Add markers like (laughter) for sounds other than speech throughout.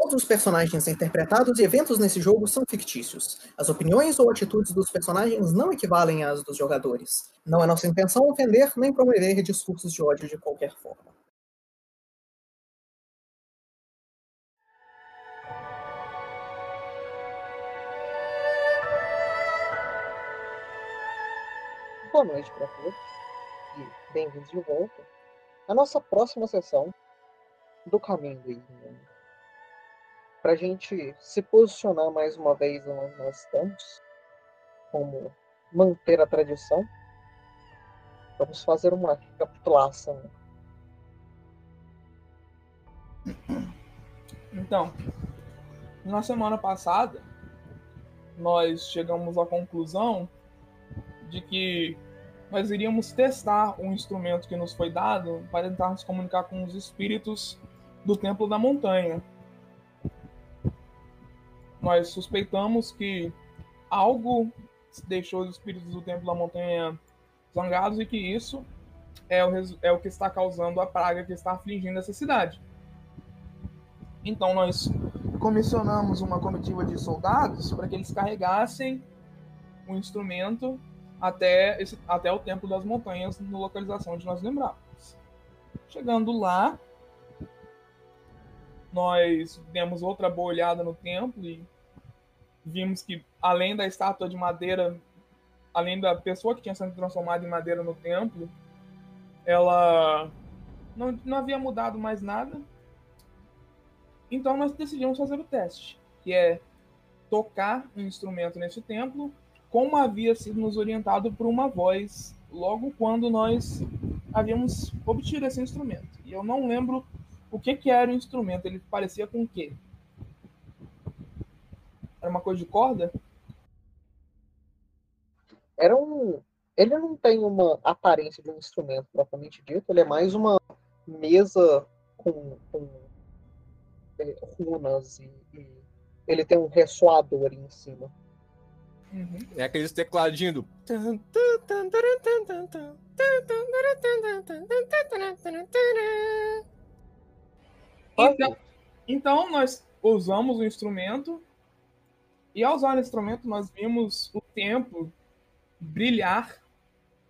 Todos os personagens interpretados e eventos nesse jogo são fictícios. As opiniões ou atitudes dos personagens não equivalem às dos jogadores. Não é nossa intenção ofender nem promover discursos de ódio de qualquer forma. Boa noite para todos e bem-vindos de volta à nossa próxima sessão do Caminho do Inimigo. Para a gente se posicionar mais uma vez onde nós estamos, como manter a tradição, vamos fazer uma recapitulação. Então, na semana passada, nós chegamos à conclusão de que nós iríamos testar um instrumento que nos foi dado para tentar nos comunicar com os espíritos do Templo da Montanha. Nós suspeitamos que algo deixou os espíritos do Templo da Montanha zangados e que isso é o, é o que está causando a praga que está afligindo essa cidade. Então nós comissionamos uma comitiva de soldados para que eles carregassem o instrumento até, esse, até o Templo das Montanhas, na localização onde nós lembramos. Chegando lá, nós demos outra boa olhada no templo e vimos que, além da estátua de madeira, além da pessoa que tinha sido transformada em madeira no templo, ela não, não havia mudado mais nada. Então nós decidimos fazer o teste, que é tocar um instrumento nesse templo como havia sido nos orientado por uma voz logo quando nós havíamos obtido esse instrumento. E eu não lembro o que, que era o instrumento, ele parecia com o quê? Era uma coisa de corda? Era um. Ele não tem uma aparência de um instrumento propriamente dito, ele é mais uma mesa com, com é, runas e, e ele tem um ressoador em cima. Uhum. É aqueles tecladinhos do. Então, então nós usamos o instrumento e ao usar o instrumento nós vimos o tempo brilhar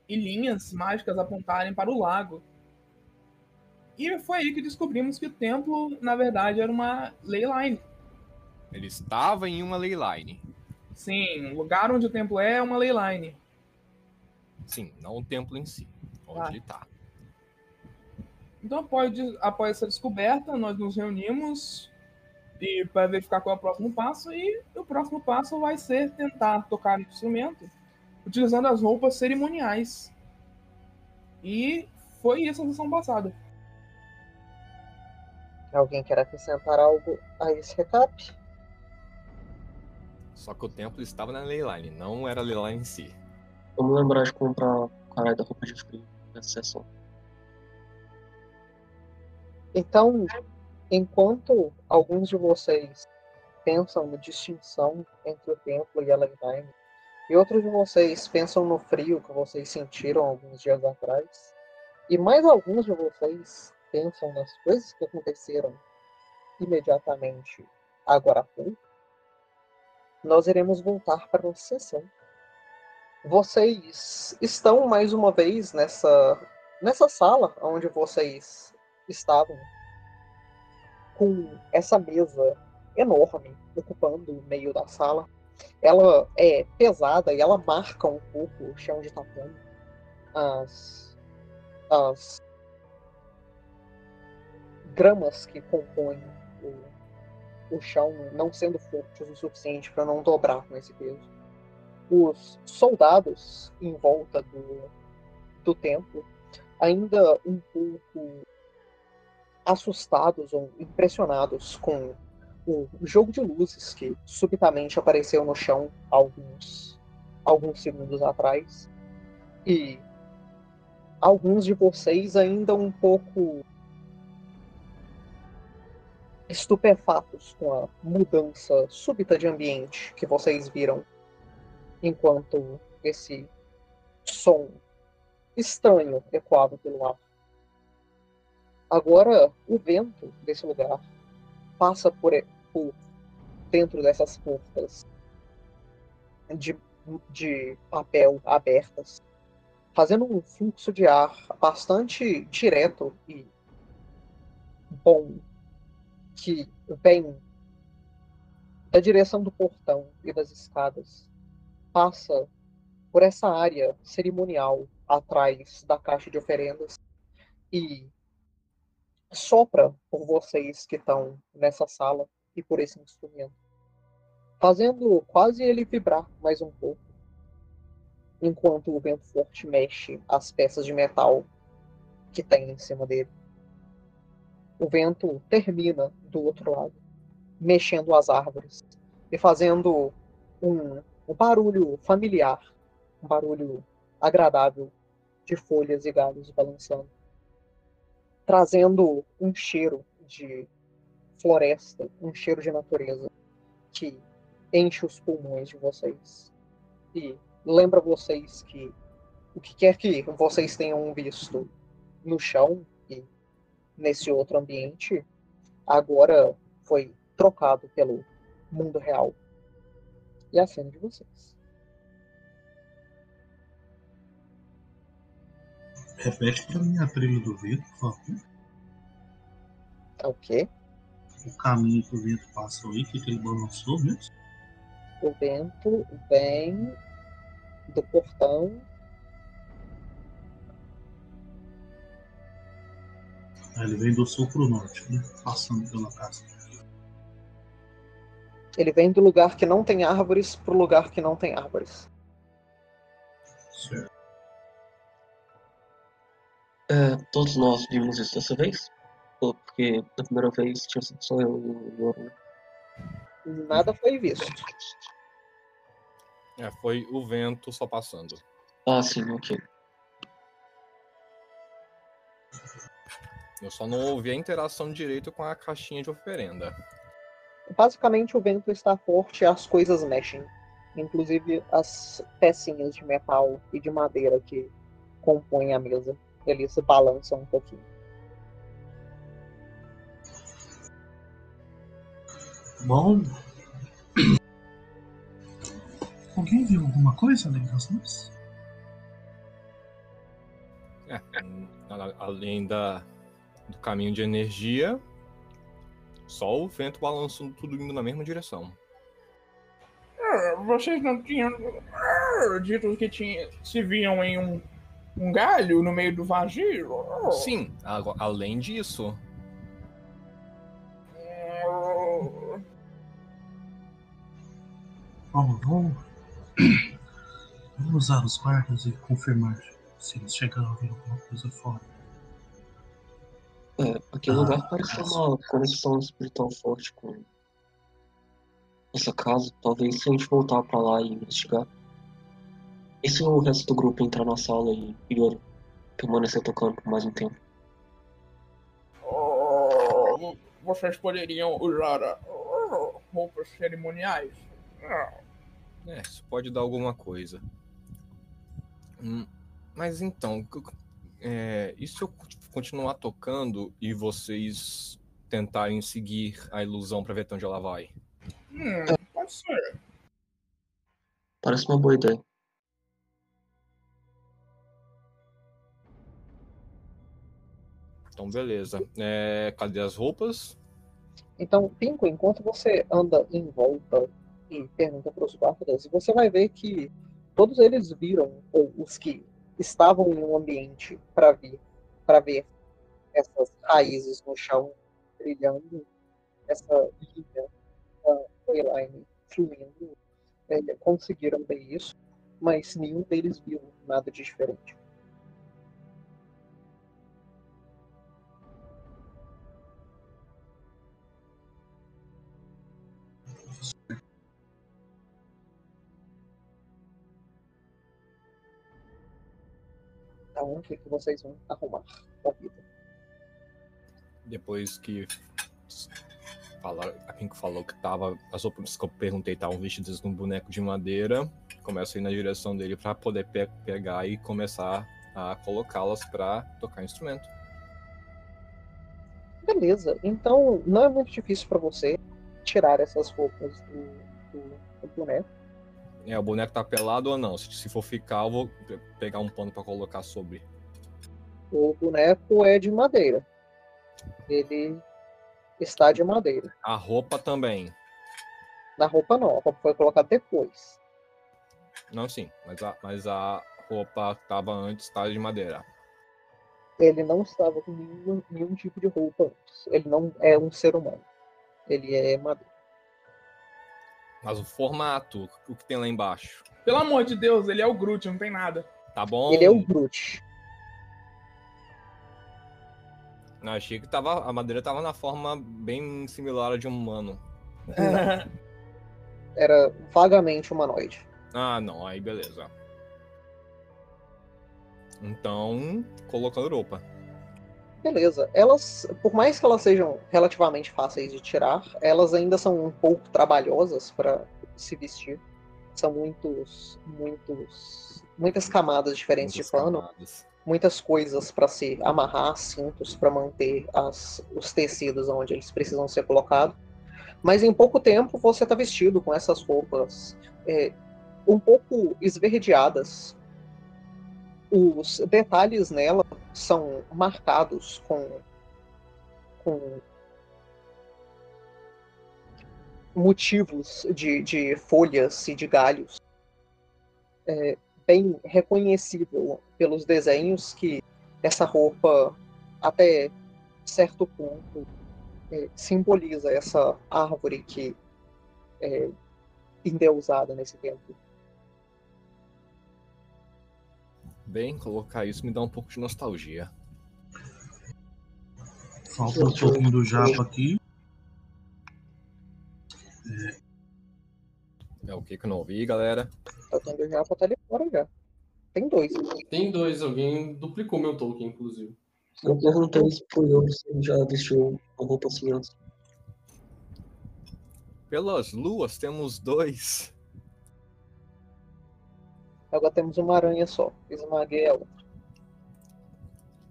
e linhas mágicas apontarem para o lago. E foi aí que descobrimos que o templo, na verdade, era uma leyline. Ele estava em uma leyline. Sim, o lugar onde o templo é é uma leyline. Sim, não o templo em si, onde ah. ele está. Então, após, após essa descoberta, nós nos reunimos e para verificar qual é o próximo passo. E o próximo passo vai ser tentar tocar o instrumento utilizando as roupas cerimoniais. E foi isso a sessão passada. Alguém quer acrescentar algo a esse recap? Só que o templo estava na Leyline, não era a Leyline em si. Vamos lembrar de comprar o caralho da roupa de frio nessa sessão. Então, enquanto alguns de vocês pensam na distinção entre o templo e a Leyline, e outros de vocês pensam no frio que vocês sentiram alguns dias atrás, e mais alguns de vocês pensam nas coisas que aconteceram imediatamente agora há pouco, nós iremos voltar para a sessão. Vocês estão mais uma vez nessa, nessa sala onde vocês estavam, com essa mesa enorme ocupando o meio da sala. Ela é pesada e ela marca um pouco o chão de tatame. As, as gramas que compõem o o chão não sendo forte o suficiente para não dobrar com esse peso. Os soldados em volta do, do templo, ainda um pouco assustados ou impressionados com o jogo de luzes que subitamente apareceu no chão alguns, alguns segundos atrás. E alguns de vocês ainda um pouco estupefatos com a mudança súbita de ambiente que vocês viram enquanto esse som estranho ecoava pelo ar. Agora, o vento desse lugar passa por por dentro dessas portas de, de papel abertas, fazendo um fluxo de ar bastante direto e bom que vem da direção do portão e das escadas, passa por essa área cerimonial atrás da caixa de oferendas e sopra por vocês que estão nessa sala e por esse instrumento, fazendo quase ele vibrar mais um pouco, enquanto o vento forte mexe as peças de metal que tem em cima dele. O vento termina do outro lado, mexendo as árvores e fazendo um, um barulho familiar, um barulho agradável de folhas e galhos balançando, trazendo um cheiro de floresta, um cheiro de natureza que enche os pulmões de vocês. E lembra vocês que o que quer que vocês tenham visto no chão e nesse outro ambiente, agora foi trocado pelo mundo real. E a cena de vocês. Repete pra mim a trilha do vento, por favor. É o quê? O caminho que o vento passou aí, que, que ele balançou mesmo. O vento vem do portão. Ele vem do sul pro norte, né? Passando pela casa. Ele vem do lugar que não tem árvores pro lugar que não tem árvores. Certo. É, todos nós vimos isso dessa vez? Ou porque da primeira vez tinha sido só eu e o né? Nada foi visto. É, foi o vento só passando. Ah, sim, ok. Eu só não ouvi a interação direito com a caixinha de oferenda. Basicamente, o vento está forte e as coisas mexem. Inclusive as pecinhas de metal e de madeira que compõem a mesa. Eles se balançam um pouquinho. Bom. Alguém viu alguma coisa além das luzes? É, a- além da, do caminho de energia, só o vento balançando tudo indo na mesma direção. Ah, Vocês não tinham ah, dito que tinha, se viam em um, um galho no meio do vazio? Sim, além disso, Vamos, vamos. Vamos usar os guardas e confirmar se eles chegaram a ver alguma coisa fora. É, aquele Ah, lugar parece ter casa. uma conexão espiritual forte com essa casa. Talvez se a gente voltar pra lá e investigar. E se o resto do grupo entrar na sala e Yoro permanecer tocando por mais um tempo? ah, vocês poderiam usar ah, roupas cerimoniais? É, isso pode dar alguma coisa. Hum, mas então, é, e se eu continuar tocando e vocês tentarem seguir a ilusão pra ver até onde ela vai? hum, pode ser. Parece uma boa ideia. Então, beleza. É, cadê as roupas? Então, Pinco, enquanto você anda em volta e pergunta para os guardas, você vai ver que todos eles viram, ou os que estavam em um ambiente para ver, para ver essas raízes no chão brilhando, essa linha da Wayline fluindo, é, conseguiram ver isso, mas nenhum deles viu nada de diferente. Então, o que, que vocês vão arrumar da vida? Depois que a Pink falou que tava, as roupas que eu perguntei estavam vestidas num boneco de madeira, começo a ir na direção dele pra poder pe- pegar e começar a colocá-las pra tocar instrumento. Beleza, então não é muito difícil para você tirar essas roupas do, do, do boneco. É, o boneco tá pelado ou não? Se, se for ficar, eu vou pe- pegar um pano pra colocar sobre. O boneco é de madeira. Ele está de madeira. A roupa também. Na roupa não, a roupa foi colocada depois. Não, sim, mas a, mas a roupa que tava antes tá de madeira. Ele não estava com nenhum, nenhum tipo de roupa antes. Ele não é um ser humano. Ele é madeira. Mas o formato, o que tem lá embaixo? Pelo amor de Deus, ele é o Groot, não tem nada. Tá bom? Ele é o Groot. Não, achei que tava, a madeira tava na forma bem similar à de um humano. (laughs) Era vagamente humanoide. Ah, não, aí beleza. Então, colocando roupa. Beleza. Elas, por mais que elas sejam relativamente fáceis de tirar, elas ainda são um pouco trabalhosas para se vestir. São muitos, muitos, muitas camadas diferentes Muitas de pano, camadas. muitas coisas para se amarrar, cintos para manter as, os tecidos onde eles precisam ser colocados. Mas em pouco tempo você está vestido com essas roupas é, um pouco esverdeadas. Os detalhes nela são marcados com, com motivos de, de folhas e de galhos. É bem reconhecível pelos desenhos que essa roupa, até certo ponto, é, simboliza essa árvore que é endeusada nesse tempo. Bem, colocar isso me dá um pouco de nostalgia. Falta um pouquinho do japa aqui. É o que que eu não ouvi, galera? Tá tendo já pra tá ali fora já. Tem dois. Tem dois, alguém duplicou meu token, inclusive. Eu perguntei isso pro Yuri se ele já vestiu uma roupa assim antes. Pelas luas temos dois. Agora temos uma aranha só. Esmaguei ela.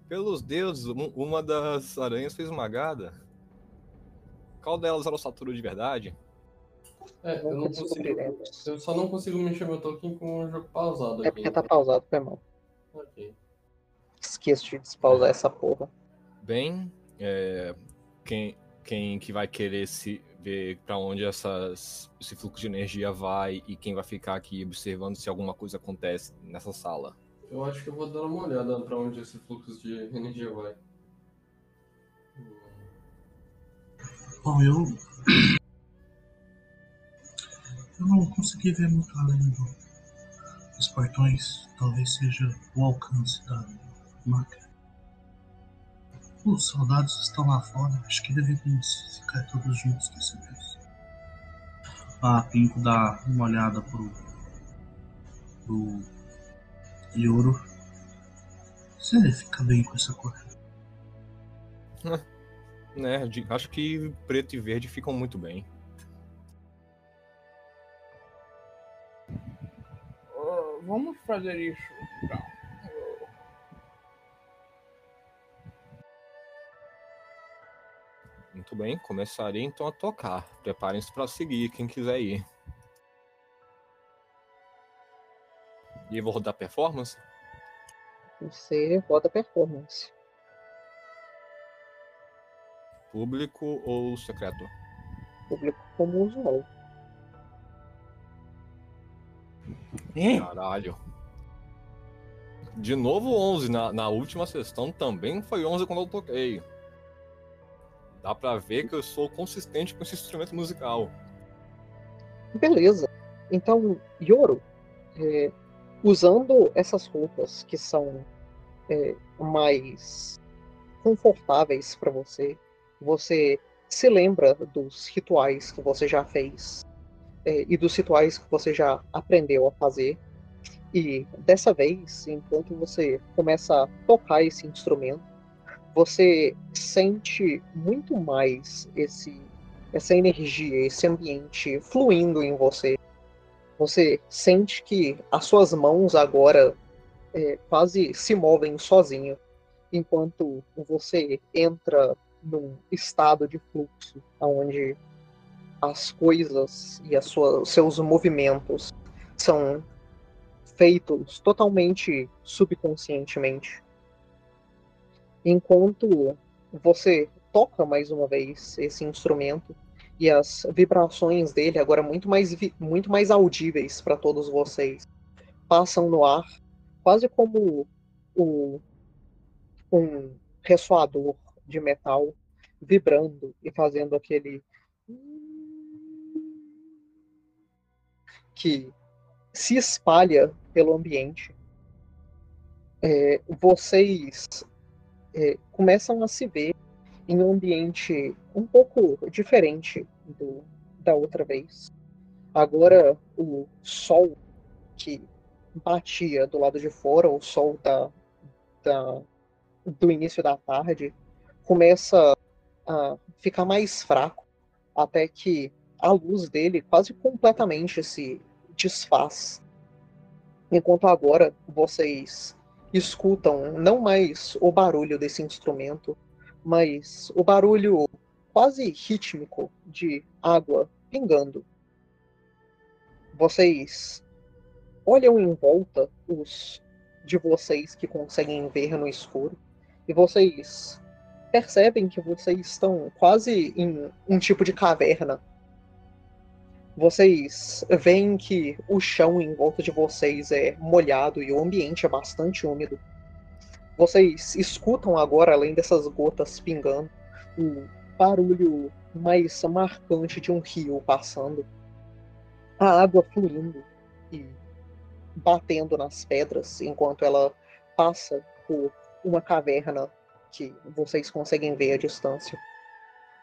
Pelos deuses, um- uma das aranhas foi esmagada. Qual delas era o Saturno de verdade? É, eu não consigo. Eu só não consigo mexer meu token com o jogo pausado É aqui. porque tá pausado, foi mal. Ok. Esqueço de despausar essa porra. Bem, é, quem, quem que vai querer se ver para onde essas, esse fluxo de energia vai e quem vai ficar aqui observando se alguma coisa acontece nessa sala? Eu acho que eu vou dar uma olhada pra onde esse fluxo de energia vai. Bom, eu. Eu não consegui ver muito além do- dos portões. Talvez seja o alcance da máquina. Os soldados estão lá fora. Acho que deveríamos ficar todos juntos dessa vez. Ah, Pinco dá uma olhada pro. pro. Yoro. Você fica bem com essa cor. Né, (laughs) de- acho que preto e verde ficam muito bem. Ah, vamos fazer isso. Então. Muito bem, começarei então a tocar. Preparem-se para seguir, quem quiser ir. E eu vou rodar performance? Você roda performance. Público ou secreto? Público como usual. Caralho. De novo 11. Na, na última sessão também foi 11 quando eu toquei. Dá pra ver que eu sou consistente com esse instrumento musical. Beleza. Então, Yoro, é, usando essas roupas que são é, mais confortáveis para você, você se lembra dos rituais que você já fez é, e dos rituais que você já aprendeu a fazer. E dessa vez, enquanto você começa a tocar esse instrumento, você sente muito mais esse essa energia, esse ambiente fluindo em você. Você sente que as suas mãos agora é, quase se movem sozinho, enquanto você entra num estado de fluxo, onde as coisas e as suas, os seus movimentos são feitos totalmente subconscientemente. Enquanto você toca mais uma vez esse instrumento e as vibrações dele agora muito mais muito mais audíveis para todos vocês passam no ar quase como o, um ressoador de metal vibrando e fazendo aquele que se espalha pelo ambiente. É, vocês é, começam a se ver em um ambiente um pouco diferente do, da outra vez. Agora o sol que batia do lado de fora, o sol da, da, do início da tarde, começa a ficar mais fraco, até que a luz dele quase completamente se desfaz. Enquanto agora vocês escutam não mais o barulho desse instrumento, mas o barulho quase rítmico de água pingando. Vocês olham em volta os de vocês que conseguem ver no escuro e vocês percebem que vocês estão quase em um tipo de caverna. Vocês veem que o chão em volta de vocês é molhado e o ambiente é bastante úmido. Vocês escutam agora, além dessas gotas pingando, o barulho mais marcante de um rio passando. A água fluindo e batendo nas pedras enquanto ela passa por uma caverna que vocês conseguem ver à distância.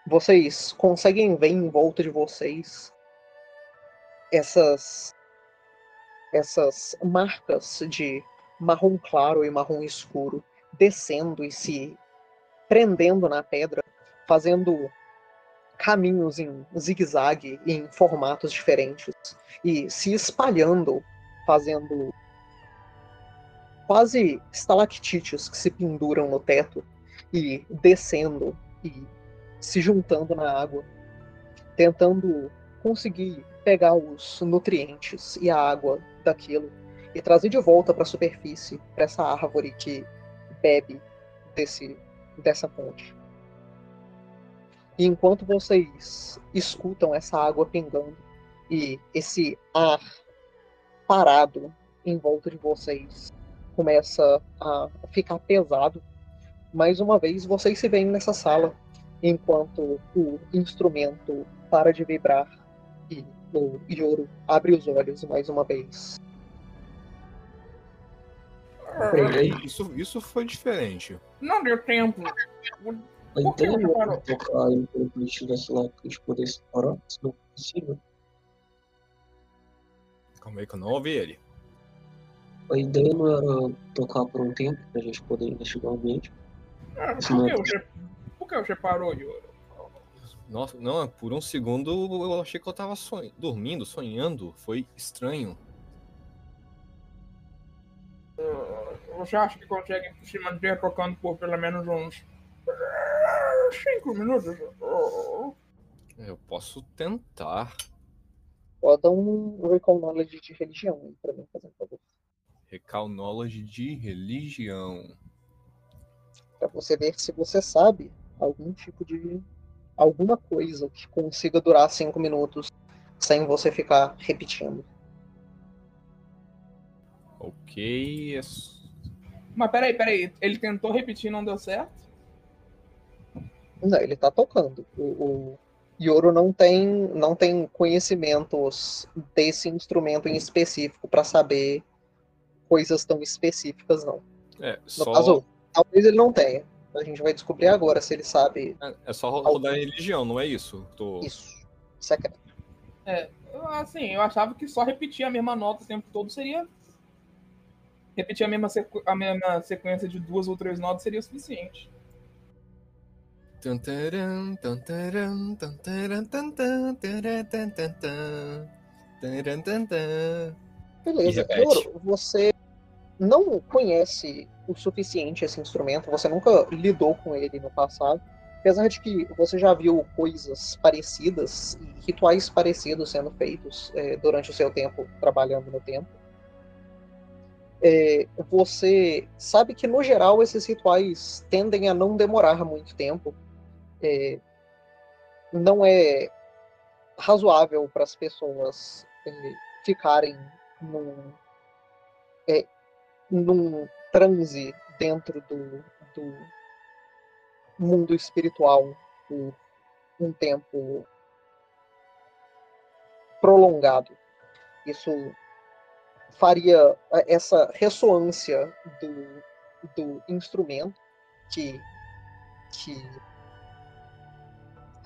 Vocês conseguem ver em volta de vocês essas essas marcas de marrom claro e marrom escuro descendo e se prendendo na pedra, fazendo caminhos em zigue-zague em formatos diferentes e se espalhando, fazendo quase estalactites que se penduram no teto e descendo e se juntando na água, tentando conseguir pegar os nutrientes e a água daquilo e trazer de volta para a superfície, para essa árvore que bebe desse, dessa fonte. E enquanto vocês escutam essa água pingando e esse ar parado em volta de vocês começa a ficar pesado, mais uma vez vocês se veem nessa sala enquanto o instrumento para de vibrar e o Yoro abre os olhos mais uma vez. Peraí, isso, isso foi diferente. Não deu tempo. Que não parou? era tocar enquanto ele estivesse lá pra gente poder separar, se não possível. Calma aí que eu não ouvi ele. A ideia não era tocar por um tempo pra gente poder investigar o ambiente. Ah, Por não que é você, por que você parou, Yoro? Nossa, não, por um segundo eu achei que eu tava sonhando, dormindo, sonhando. Foi estranho. Você acha que consegue se manter tocando por pelo menos uns eh, cinco minutos? Eu posso tentar. Roda um Recall Knowledge de religião aí pra mim, fazendo favor. Recall Knowledge de religião. Pra você ver se você sabe algum tipo de. Alguma coisa que consiga durar cinco minutos sem você ficar repetindo. Ok. Mas peraí, peraí. Ele tentou repetir e não deu certo? Não, ele tá tocando. O, o Yoro não tem, não tem conhecimentos desse instrumento em específico pra saber coisas tão específicas, não. É, No só, caso, talvez ele não tenha. A gente vai descobrir agora se ele sabe é, é só ro- rodar em religião, não é isso? Tô... isso. Secreto. É. eu- Assim, eu achava que só repetir a mesma nota o tempo todo seria. Repetir a mesma, sequ... a mesma sequência de duas ou três notas seria o suficiente. Beleza. Yoro, você não conhece o suficiente esse instrumento, você nunca lidou com ele no passado. apesar de que você já viu coisas parecidas e rituais parecidos sendo feitos é, durante o seu tempo trabalhando no templo, é, você sabe que no geral esses rituais tendem a não demorar muito tempo. É, não é razoável para as pessoas é, ficarem num, é, num transe dentro do, do mundo espiritual por um tempo prolongado. Isso faria essa ressonância do, do instrumento que, que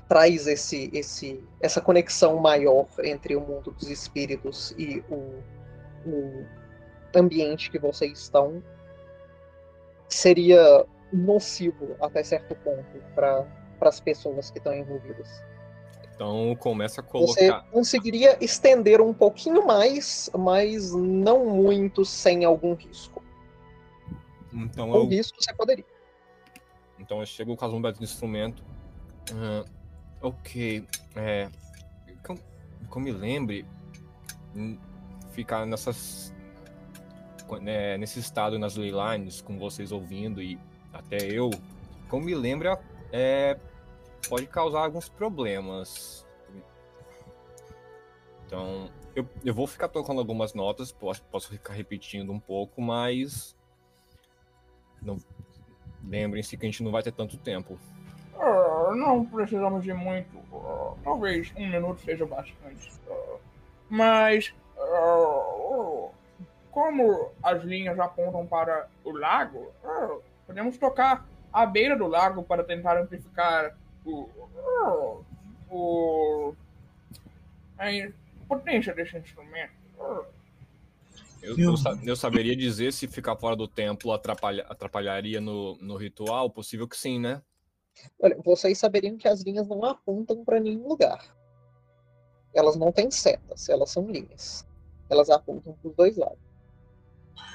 traz esse, esse, essa conexão maior entre o mundo dos espíritos e o, o ambiente que vocês estão seria nocivo até certo ponto para as pessoas que estão envolvidas. Então começa a colocar. Você conseguiria estender um pouquinho mais, mas não muito sem algum risco. Então Com eu... risco você poderia. Então eu chego com as bombas de instrumento. Uh, ok. É, que, eu, que eu me lembre, hum, ficar nessas. É, nesse estado nas leylines, com vocês ouvindo e até eu, como me lembra, é, pode causar alguns problemas. Então, eu, eu vou ficar tocando algumas notas, posso, posso ficar repetindo um pouco, mas não, lembrem-se que a gente não vai ter tanto tempo. Uh, não precisamos de muito. Uh, talvez um minuto seja bastante. Uh, mas, como as linhas apontam para o lago, Podemos tocar à beira do lago para tentar amplificar o, o, a potência desse instrumento. Eu, eu, eu, saberia dizer se ficar fora do templo atrapalha, atrapalharia no, no ritual? Possível que sim, né? Olha, vocês saberiam que as linhas não apontam para nenhum lugar. Elas não têm setas, elas são linhas. Elas apontam para os dois lados.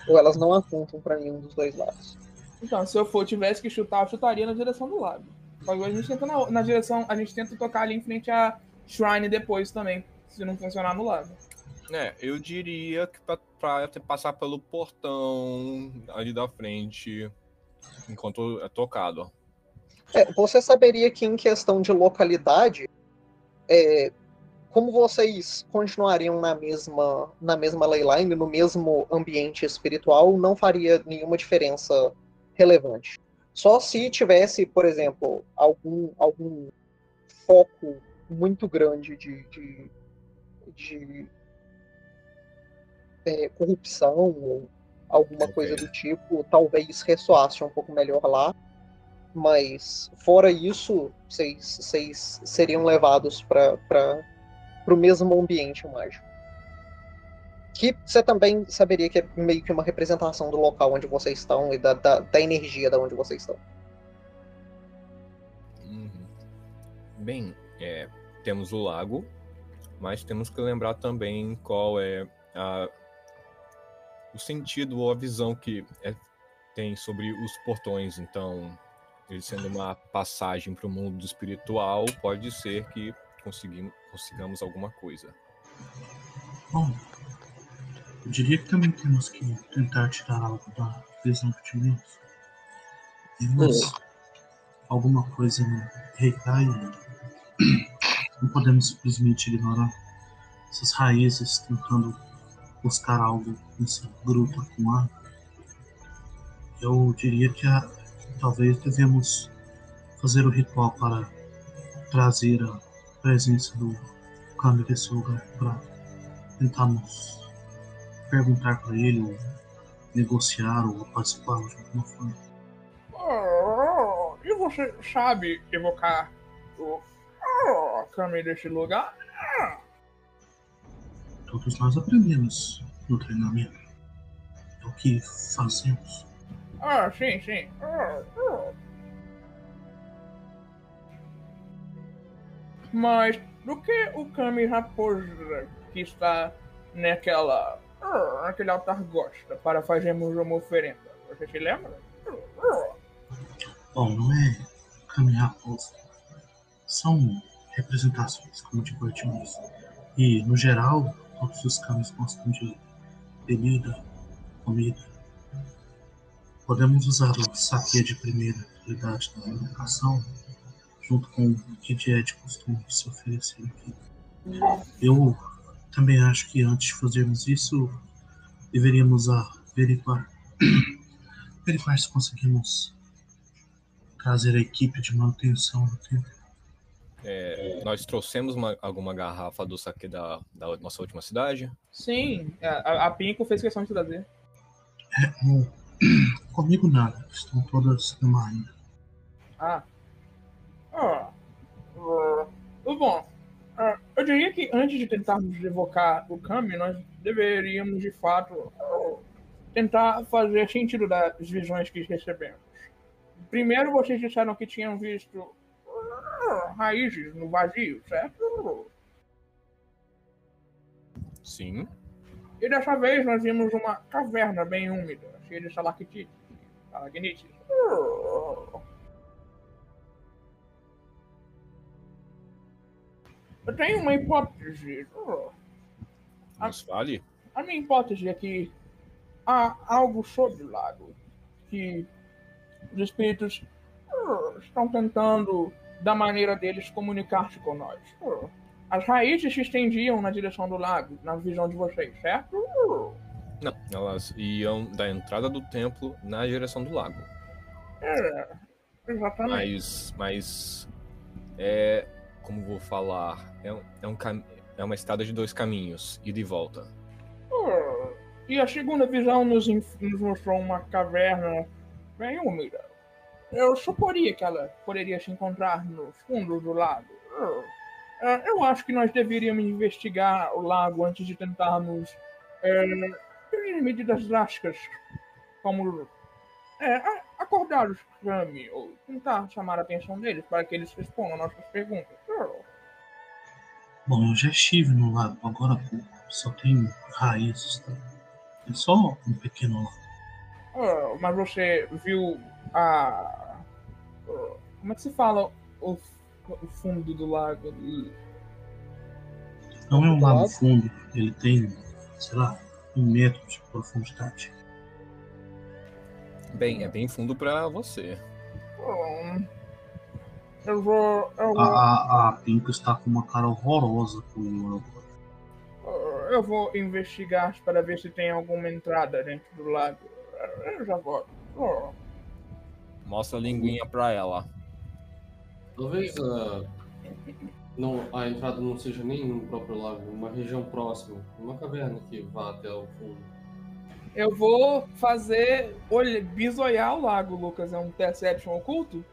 Ou elas não apontam para nenhum dos dois lados. Então, se eu for, tivesse que chutar, eu chutaria na direção do lago. Mas a gente tenta na, na, direção, a gente tenta tocar ali em frente à Shrine depois também, se não funcionar no lago. É, eu diria que pra, pra passar pelo portão ali da frente, enquanto é tocado. É, você saberia que em questão de localidade, é, como vocês continuariam na mesma, na mesma leyline, no mesmo ambiente espiritual, não faria nenhuma diferença relevante. Só se tivesse, por exemplo, algum, algum foco muito grande de, de, de é, corrupção ou alguma okay. coisa do tipo, talvez ressoasse um pouco melhor lá. Mas, fora isso, vocês seriam levados para o mesmo ambiente mágico que você também saberia que é meio que uma representação do local onde vocês estão e da, da, da energia da onde vocês estão. Uhum. Bem, é, temos o lago, mas temos que lembrar também qual é a, o sentido ou a visão que é, tem sobre os portões. Então, ele sendo uma passagem para o mundo espiritual, pode ser que consigamos alguma coisa. Bom, eu diria que também temos que tentar tirar algo da visão que tivemos. Temos é. alguma coisa no Reikai. Não podemos simplesmente ignorar essas raízes tentando buscar algo nessa gruta com ar. Eu diria que a, talvez devemos fazer o ritual para trazer a presença do Kami desse lugar para tentarmos perguntar para ele, ou negociar ou participar de alguma forma. Oh, e você sabe evocar o oh, caminho desse lugar? Todos nós aprendemos no treinamento. É o que fazemos. Ah, sim, sim. Mas do que o Kami Raposa que está naquela ah, aquele altar gosta para fazermos uma oferenda. Você se lembra? Bom, não é Kami Raposa são representações, como de Bartimaeus. E, no geral, todos os Kamis gostam de bebida, comida. Podemos usar o saque de primeira qualidade da educação junto com o que é de costume se oferecer aqui. Eu também acho que antes de fazermos isso, deveríamos averiguar, (clears throat) averiguar se conseguimos trazer a equipe de manutenção do templo. É, nós trouxemos uma- alguma garrafa do saque da, da nossa última cidade. Sim, a, a Pinko fez questão de trazer. É, não, (clears throat) comigo nada, estão todas na marinha. Ah. Ah. Ah. Bom, ah, eu diria que antes de tentarmos evocar o Kami, nós deveríamos, de fato, tentar fazer sentido das visões que recebemos. Primeiro, vocês disseram que tinham visto ah, raízes no vazio, certo? Sim. E dessa vez nós vimos uma caverna bem úmida, cheia de estalactites, estalagnites. Eu tenho uma hipótese. Nos fale. A minha hipótese é que há algo sobre o lago que os espíritos uh, estão tentando, da maneira deles, comunicar-se com nós. Uh, As raízes se estendiam na direção do lago, na visão de vocês, certo? Não, elas iam da entrada do templo na direção do lago. É, exatamente. Mas, mas é como vou falar, é, um, é, um é uma estrada de dois caminhos, ida e volta. E a segunda visão nos, nos mostrou uma caverna bem úmida. Eu suporia que ela poderia se encontrar no fundo do lago. Uh, Eu acho que nós deveríamos investigar o lago antes de tentarmos é, medidas drásticas, como é, acordar os Kami ou tentar chamar a atenção deles para que eles respondam nossas perguntas. Uh, Bom, eu já estive no lago agora há pouco, só tem raízes, tá? É só um pequeno lago. Ah, mas você viu a. Como é que se fala o, o fundo do lago? Não é um lago fundo, ele tem, sei lá, um metro de profundidade. Bem, é bem fundo pra você. Hum, Eu vou. Eu A, a, Pinko está com uma cara horrorosa pro Yoro agora. eu vou investigar para ver se tem alguma entrada dentro do lago. Eu já volto. Ah, Mostra a linguinha pra ela. Talvez ah, não, a entrada não seja nem no próprio lago, uma região próxima, uma caverna que vá até o fundo. Eu vou fazer. Olha, bisoiar o lago, Lucas. É um perception oculto?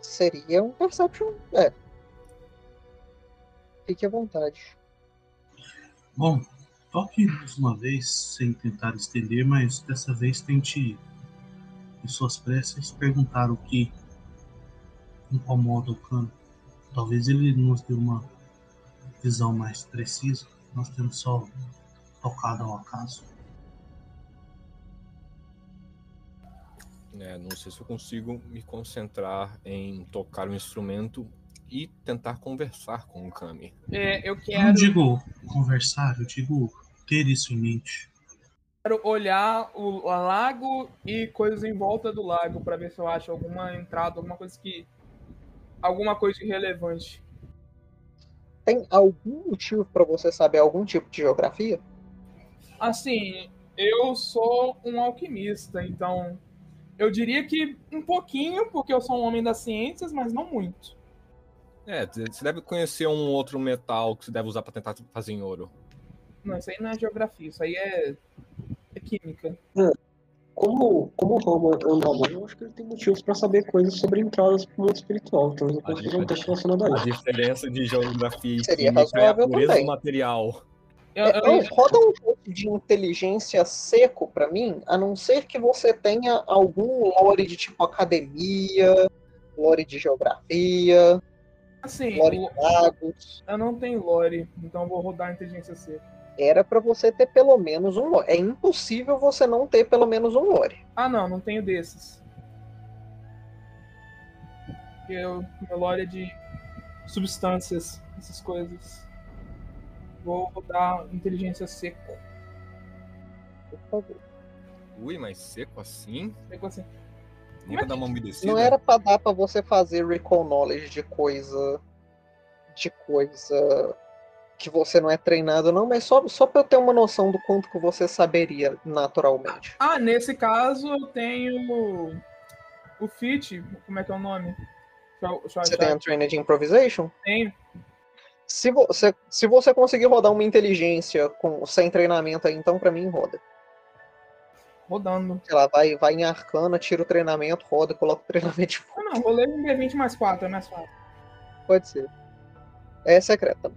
Seria um Perception. É. Fique à vontade. Bom, toque mais uma vez, sem tentar estender, mas dessa vez tente, em suas preces, perguntar o que incomoda o cano. Talvez ele nos dê uma visão mais precisa. Nós temos só tocado ao acaso. É, não sei se eu consigo me concentrar em tocar o instrumento e tentar conversar com o Kami. É, eu Eu não quero. digo conversar, eu digo ter isso em mente. quero olhar o lago e coisas em volta do lago para ver se eu acho alguma entrada, alguma coisa que. alguma coisa irrelevante. Tem algum motivo para você saber algum tipo de geografia? Assim, eu sou um alquimista, então. Eu diria que um pouquinho, porque eu sou um homem das ciências, mas não muito. É, você deve conhecer um outro metal que você deve usar pra tentar fazer em ouro. Não, isso aí não é geografia, isso aí é, é química. Como, como o Roma anda bom, eu acho que ele tem motivos pra saber coisas sobre entradas pro mundo espiritual. Talvez eu consiga um teste relacionado a A isso. diferença de geografia e Seria química é a pureza também. do material. Eu, eu- não, roda um teste de inteligência seco pra mim, a não ser que você tenha algum lore de tipo academia, lore de geografia, assim, lore o- de magos. eu não tenho lore, então eu vou rodar a inteligência C. Era pra você ter pelo menos um lore. É impossível você não ter pelo menos um lore. Ah, não, não tenho desses. porque eu, meu lore é de substâncias, essas coisas. Vou dar inteligência seco. Por favor. Ui, mas seco assim? Seco assim. Pra dar uma umedecida? Não era pra dar pra você fazer recall knowledge de coisa. de coisa que você não é treinado, não, mas só, só pra eu ter uma noção do quanto que você saberia naturalmente. Ah, nesse caso eu tenho o Fit, como é que é o nome? Deixa eu- deixa eu Você achar. tem a trainer de improvisation? Tenho. Se você, se você conseguir rodar uma inteligência com, sem treinamento aí, então pra mim roda. Rodando. Sei lá, vai, vai em arcana, tira o treinamento, roda, coloca o treinamento de Ah, não, rolei um D20 mais 4, é mais fácil. Pode ser. É secreta.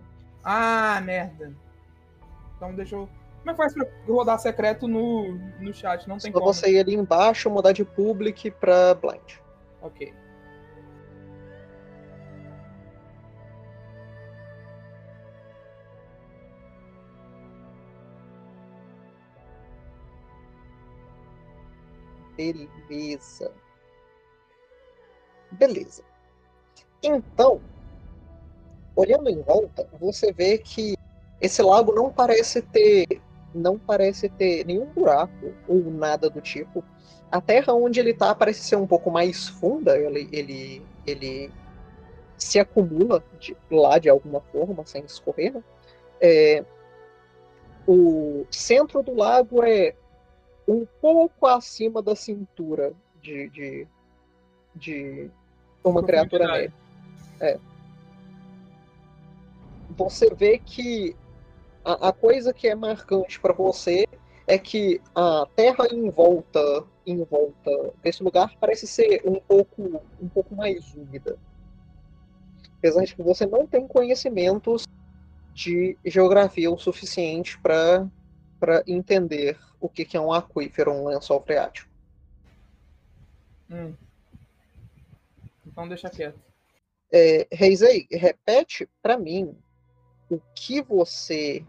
Ah, merda. Então deixa eu. Como é que faz pra rodar secreto no, no chat? Não tem Só como. você ir ali embaixo, mudar de public pra blind. Ok. Beleza. Beleza. Então, olhando em volta, você vê que esse lago não parece ter não parece ter nenhum buraco ou nada do tipo. A terra onde ele tá parece ser um pouco mais funda, ele ele, ele se acumula de, lá de alguma forma, sem escorrer. né? É, o centro do lago é um pouco acima da cintura de, de, de uma criatura média. É. Você vê que a, a coisa que é marcante para você é que a terra em volta, em volta desse lugar parece ser um pouco, um pouco mais úmida. Apesar de que você não tem conhecimentos de geografia o suficiente para para entender o que, que é um aquífero, um lençol freático. Hum. Então deixa quieto. É, Reisei, repete para mim o que você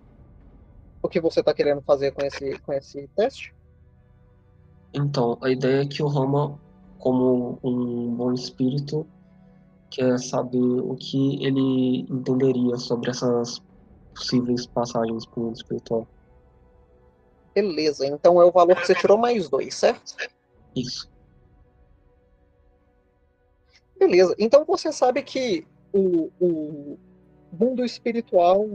o que você está querendo fazer com esse com esse teste? Então, a ideia é que o Rama, como um bom espírito, quer saber o que ele entenderia sobre essas possíveis passagens para o mundo espiritual. Beleza, então é o valor que você tirou mais dois, certo? Isso. Beleza, então você sabe que o, o mundo espiritual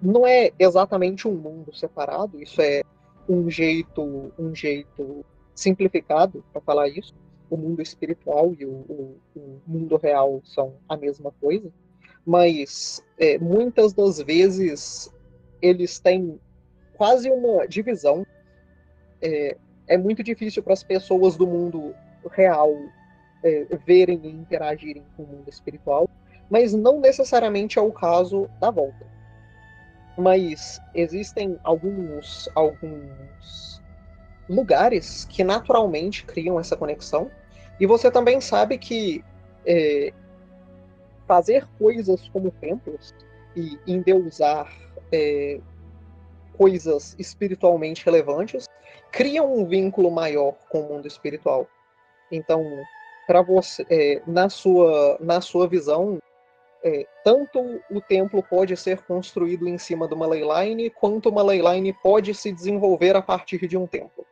não é exatamente um mundo separado, isso é um jeito, um jeito simplificado para falar isso. O mundo espiritual e o, o- o mundo real são a mesma coisa, mas é, muitas das vezes eles têm quase uma divisão. É, é muito difícil para as pessoas do mundo real é, verem e interagirem com o mundo espiritual, mas não necessariamente é o caso da volta. Mas existem alguns, alguns lugares que naturalmente criam essa conexão, e você também sabe que é, fazer coisas como templos e endeusar é, coisas espiritualmente relevantes criam um vínculo maior com o mundo espiritual. Então, para você, é, na sua na sua visão, é, tanto o templo pode ser construído em cima de uma leyline, quanto uma leyline pode se desenvolver a partir de um templo.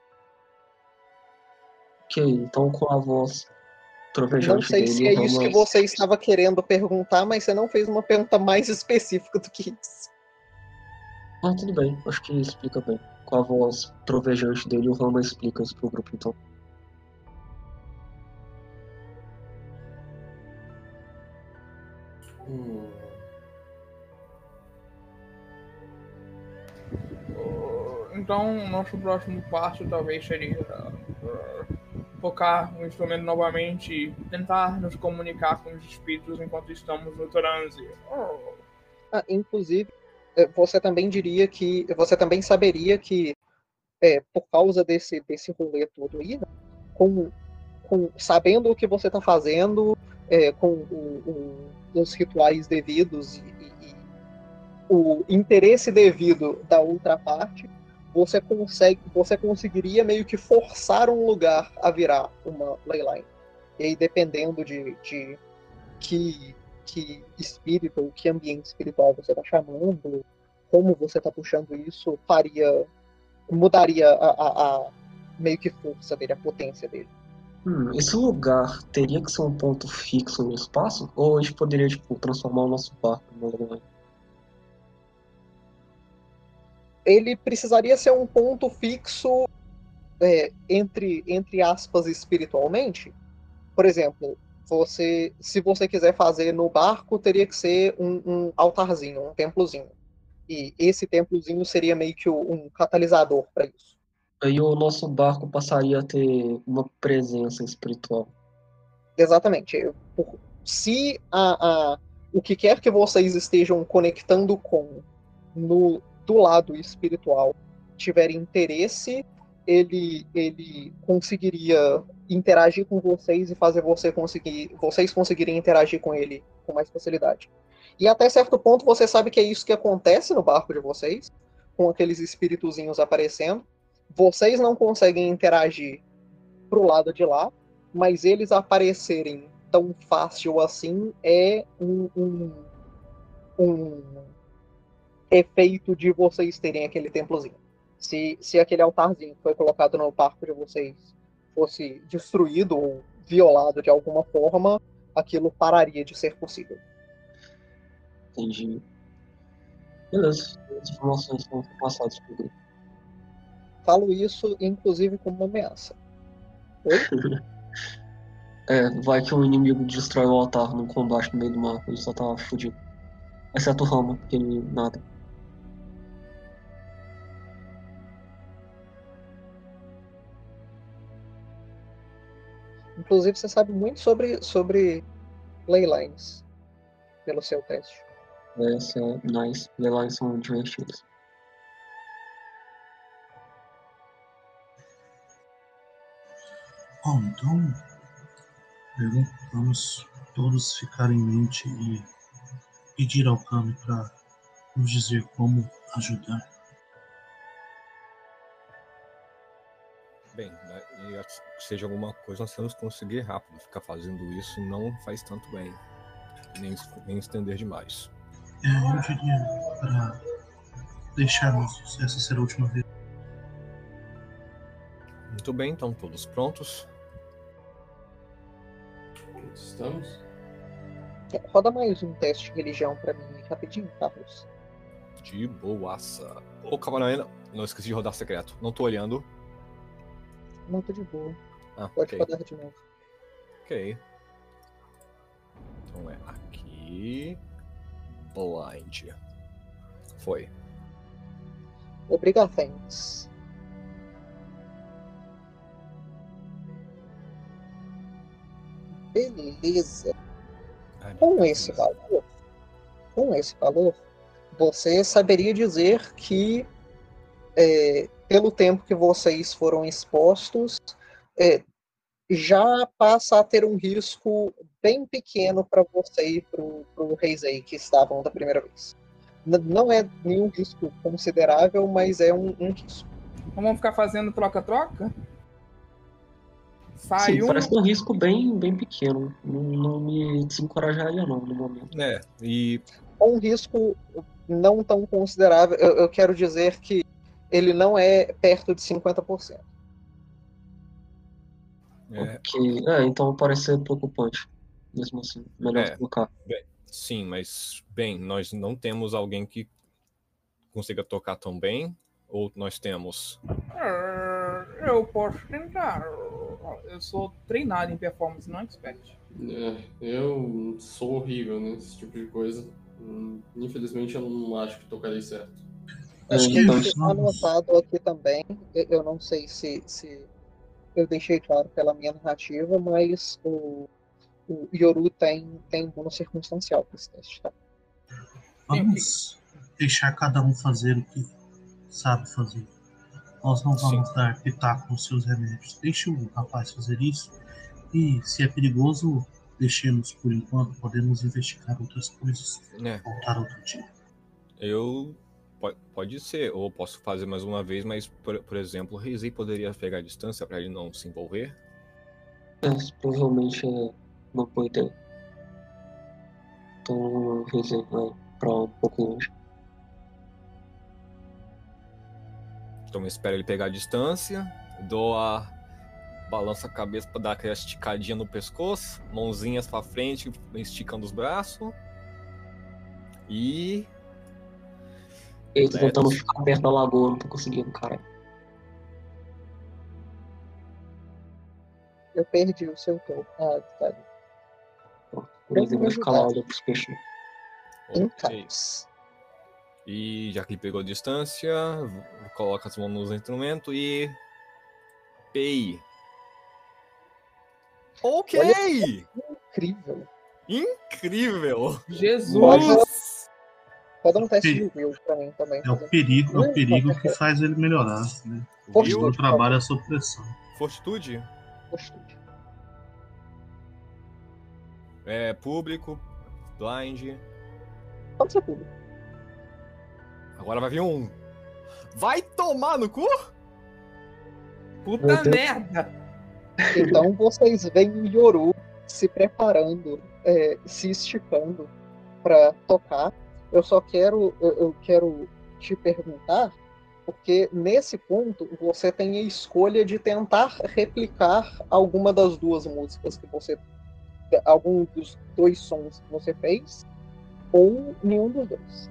Ok, então com a voz trovejante Não sei dele, se é o isso que você estava querendo perguntar, mas você não fez uma pergunta mais (laughs) específica do que isso. Ah, tudo bem, acho que explica bem. Com a voz trovejante dele, o Rama explica isso pro grupo, então. Hum, Então, nosso próximo passo talvez seria uh, tocar o instrumento novamente e tentar nos comunicar com os espíritos enquanto estamos no transe. Oh. Ah, inclusive, você também diria que. Você também saberia que, é, por causa desse, desse rolê todo aí, né, com, com, sabendo o que você está fazendo, é, com o- o- os rituais devidos e, e- e o interesse devido da outra parte, você consegue, você conseguiria meio que forçar um lugar a virar uma leyline. E aí, dependendo de, de que, que espírito ou que ambiente espiritual você está chamando, como você está puxando isso, faria. mudaria a, a, a meio que força dele, a potência dele. Hum, esse lugar teria que ser um ponto fixo no espaço? Ou a gente poderia, tipo, transformar o nosso barco numa lugar? Ele precisaria ser um ponto fixo é, entre, entre aspas, espiritualmente. Por exemplo, você, se você quiser fazer no barco, teria que ser um, um altarzinho, um templozinho. E esse templozinho seria meio que um catalisador para isso. Aí o nosso barco passaria a ter uma presença espiritual. Exatamente. Se a, a, o que quer que vocês estejam conectando com no, do lado espiritual tiver interesse, ele, ele conseguiria interagir com vocês e fazer você conseguir, vocês conseguirem interagir com ele com mais facilidade. E até certo ponto você sabe que é isso que acontece no barco de vocês, com aqueles espíritozinhos aparecendo. Vocês não conseguem interagir pro lado de lá, mas eles aparecerem tão fácil assim é um, um, um efeito de vocês terem aquele templozinho. Se, se aquele altarzinho foi colocado no barco de vocês fosse destruído ou violado de alguma forma, aquilo pararia de ser possível. Entendi. Beleza. As informações foram passadas pro grupo. Falo isso, inclusive, como uma ameaça. Oi? (laughs) É, vai que o inimigo destrói o altar no combate no meio do mar, ele só tá fudido. Exceto o Rama, que ele nada. Inclusive, você sabe muito sobre, sobre leylines pelo seu teste. Essa é nice. Leilões são divertidos. Bom, então vamos todos ficar em mente e pedir ao Kami para nos dizer como ajudar. Bem, né, e acho que seja alguma coisa, nós temos que conseguir rápido. Ficar fazendo isso não faz tanto bem. Nem, nem estender demais. É, eu diria para deixarmos essa ser a última vez. Muito bem, então todos prontos. Estamos? Roda mais um teste de religião pra mim, rapidinho, Carlos. De boaça. Ô, Camarão, não esqueci de rodar secreto. Não tô olhando. Muito de boa. Ah, Pode ok. rodar de novo. Ok. Então é aqui. Blind. Foi. Obrigações. Beleza. Com esse valor, com esse valor, você saberia dizer que, é, pelo tempo que vocês foram expostos, é, já passa a ter um risco bem pequeno para você e para o Reisei, que estavam da primeira vez. N- não é nenhum risco considerável, mas é um, um risco. Então vamos ficar fazendo troca-troca? Sai Sim, um. parece um risco bem, bem pequeno. Não, não me desencorajaria não no momento. É, e um risco não tão considerável. Eu, eu quero dizer que ele não é perto de 50%. é, Ok. É, então parece ser preocupante. Mesmo assim, melhor É. colocar. sim, mas bem, nós não temos alguém que consiga tocar tão bem. Ou nós temos. É, Eu posso tentar. Eu sou treinado em performance, não expert. É, eu sou horrível nesse tipo de coisa. Hum, Infelizmente eu não acho que tocarei certo. Acho É, que então, Está anotado aqui também. eu- não sei se, se eu deixei claro pela minha narrativa, mas o, o Yoru tem, tem bônus circunstancial para esse teste, tá? Vamos deixar cada um fazer o que sabe fazer. Nós não vamos dar pitaco nos seus remédios. Deixe o rapaz fazer isso. E se é perigoso, deixemos por enquanto. Podemos investigar outras coisas. É, Voltar outro dia. eu. Po- Pode ser, ou posso fazer mais uma vez, mas, por, por exemplo, o Reisei poderia pegar a distância para ele não se envolver. É, provavelmente é uma boa ideia. Então eu reservo pra um pouco longe. Então espero ele pegar a distância. Dou a. Balança a cabeça pra dar aquela esticadinha no pescoço. Mãozinhas pra frente, esticando os braços. E. Eu tô Certo. tentando ficar perto da lagoa, não tô conseguindo, cara. Eu perdi o seu topo. Ah, tá ali. Beleza, eu vou ficar lá olhando pros peixes. E já que ele pegou a distância, coloca as mãos no instrumento e. PI. Ok! Incrível. Incrível! Jesus! Pode dar um teste Sim. de will pra mim também. É o perigo, é o perigo que faz ele melhorar. Né? O Will? trabalho é sob pressão. Fortitude? Fortitude. É público, blind. Pode ser tudo. Agora vai vir um. Vai tomar no cu? Puta merda! Então vocês veem o Yoru se preparando, é, se esticando pra tocar. Eu só quero, eu, eu quero te perguntar, porque nesse ponto você tem a escolha de tentar replicar alguma das duas músicas que você, algum dos dois sons que você fez, ou nenhum dos dois.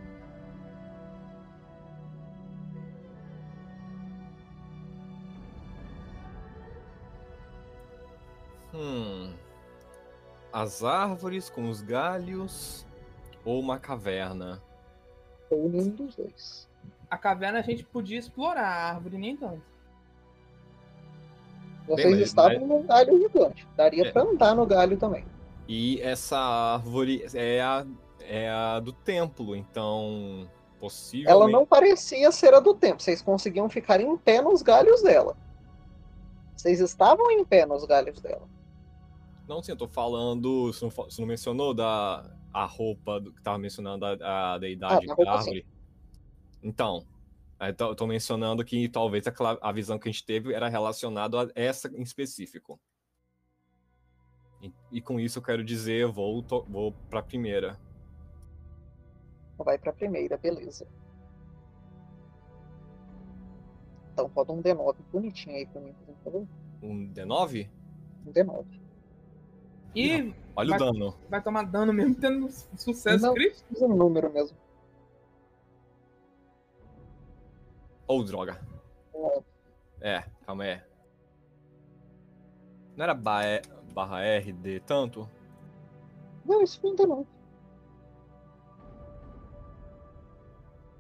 Hum. As árvores com os galhos ou uma caverna? Ou nenhum dos dois. A caverna a gente podia explorar, a árvore nem tanto. Vocês mas- estavam num galho gigante. Daria É. pra andar no galho também. E essa árvore é a, é a do templo, então possivelmente. Ela não parecia ser a do tempo. Vocês conseguiam ficar em pé nos galhos dela. Vocês estavam em pé nos galhos dela. Não, sim, eu tô falando. Você não, você não mencionou da a roupa do, que tava mencionando a, a deidade Ah, da árvore? Então, eu tô, eu tô mencionando que talvez aquela, a visão que a gente teve era relacionada a essa em específico. E, e com isso eu quero dizer, eu vou, to- vou pra primeira. Vai pra primeira, beleza. Então roda um D9 bonitinho aí pra mim, por favor. Um D9? Um D9. E Olha Vai- o dano. vai tomar dano mesmo tendo sucesso Não. crítico. Usa um número mesmo. Ou droga. Um, É, calma aí. Não era ba- barra RD tanto? Não, isso foi D9.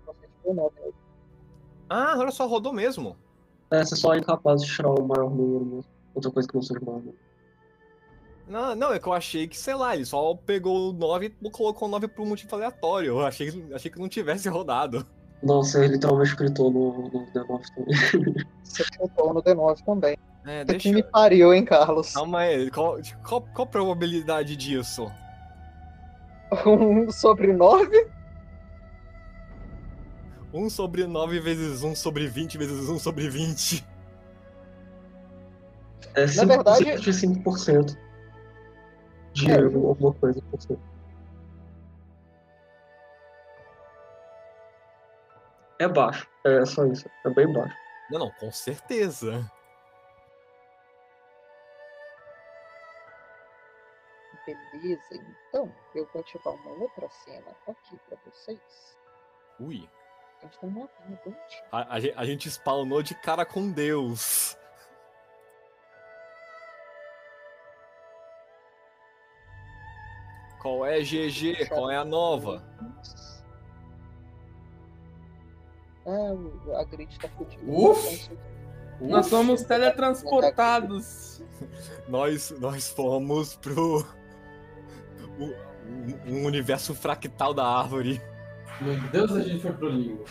Nossa, tirou nove aí. Ah, olha só, rodou mesmo. É, você só é incapaz de tirar o maior número mesmo. Outra coisa que não seja maior número. Não, não, é que eu achei que, sei lá, ele só pegou o 9 e colocou o 9 por um motivo aleatório. Eu achei, achei que não tivesse rodado. Não, você literalmente gritou no, no D9 também. Você chutou no D9 também. É, Você deixa. que me pariu, hein, Carlos? Calma aí, qual, qual, qual a probabilidade disso? Um sobre 9? 1 sobre 9 vezes 1 sobre 20 vezes 1 sobre 20. É 5% verdade- de 5%. De É. alguma coisa. por cento. É baixo. É só isso. É bem baixo. Não, não, com certeza. Beleza, então eu vou ativar uma outra cena aqui pra vocês. Ui. A gente mapinha bonitinho. A, a, a gente spawnou de cara com Deus. Qual é GG? Qual é a nova? Ah, a grid tá fodida. Uf! Nós somos teletransportados. (laughs) Nós, nós fomos pro. o- um- um universo fractal da árvore. Meu Deus, a gente foi pro limbo.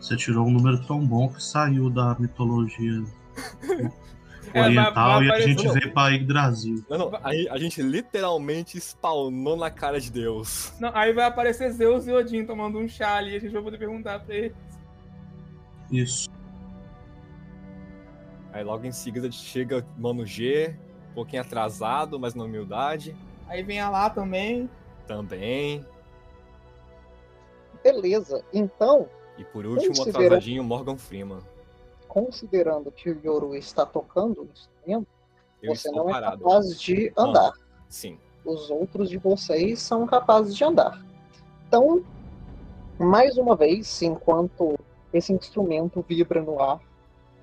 Você tirou um número tão bom que saiu da mitologia (laughs) É, oriental vai e a gente veio para Yggdrasil. Não, não, a, a gente literalmente spawnou na cara de Deus. Não, aí vai aparecer Zeus e Odin tomando um chá ali. A gente vai poder perguntar pra eles. Isso. Aí logo em seguida chega Mano G, um pouquinho atrasado, mas na humildade. Aí vem a lá também. Também. Beleza. Então, E por último, Considera- atrasadinho, Morgan Freeman. Considerando que o Yoru está tocando o instrumento, Eu você não é parado. capaz de andar. Sim. Os outros de vocês são capazes de andar. Então, mais uma vez, enquanto esse instrumento vibra no ar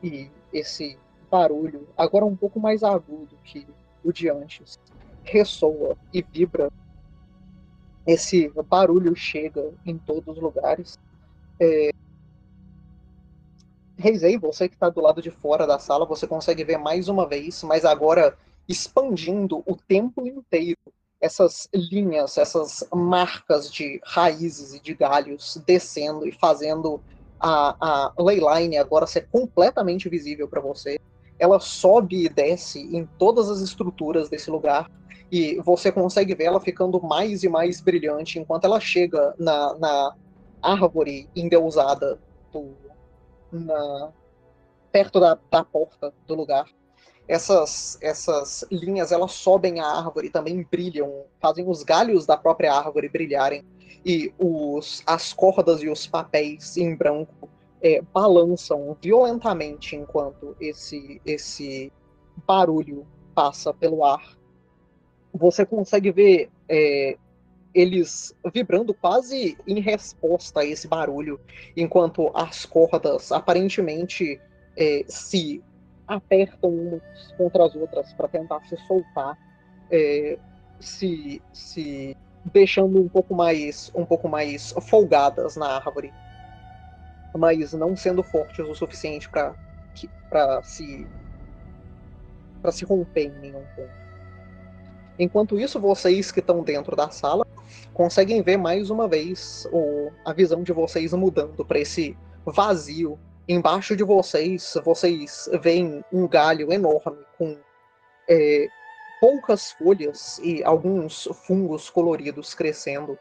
e esse barulho, agora um pouco mais agudo que o de antes, ressoa e vibra, esse barulho chega em todos os lugares. É... Reisei, você que está do lado de fora da sala, você consegue ver mais uma vez, mas agora expandindo o templo inteiro essas linhas, essas marcas de raízes e de galhos descendo e fazendo a, a leyline agora ser completamente visível para você. Ela sobe e desce em todas as estruturas desse lugar e você consegue ver ela ficando mais e mais brilhante enquanto ela chega na, na árvore endeusada do, na, perto da, da porta do lugar essas, essas linhas elas sobem a árvore, também brilham, fazem os galhos da própria árvore brilharem e os, as cordas e os papéis em branco é, balançam violentamente enquanto esse, esse barulho passa pelo ar. Você consegue ver é, eles vibrando quase em resposta a esse barulho, enquanto as cordas aparentemente é, se apertam umas contra as outras para tentar se soltar, é, se, se deixando um pouco mais um pouco mais folgadas na árvore, mas não sendo fortes o suficiente para para se para se romper em nenhum ponto. Enquanto isso, vocês que estão dentro da sala conseguem ver mais uma vez o, a visão de vocês mudando para esse vazio Embaixo de vocês, vocês veem um galho enorme com é, poucas folhas e alguns fungos coloridos crescendo.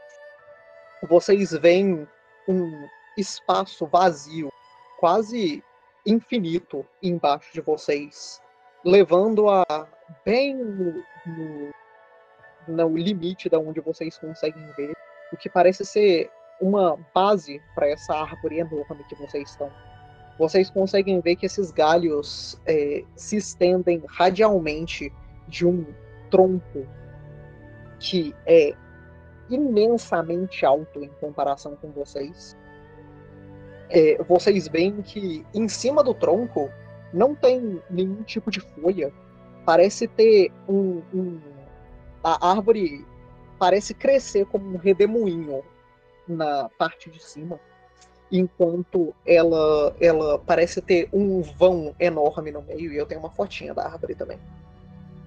Vocês veem um espaço vazio, quase infinito, embaixo de vocês, levando a bem no, no, limite da onde vocês conseguem ver o que parece ser uma base para essa árvore enorme que vocês estão vocês conseguem ver que esses galhos é, se estendem radialmente de um tronco que é imensamente alto em comparação com vocês. É, vocês veem que em cima do tronco não tem nenhum tipo de folha. Parece ter um, um a árvore parece crescer como um redemoinho na parte de cima enquanto ela ela parece ter um vão enorme no meio e eu tenho uma fotinha da árvore também.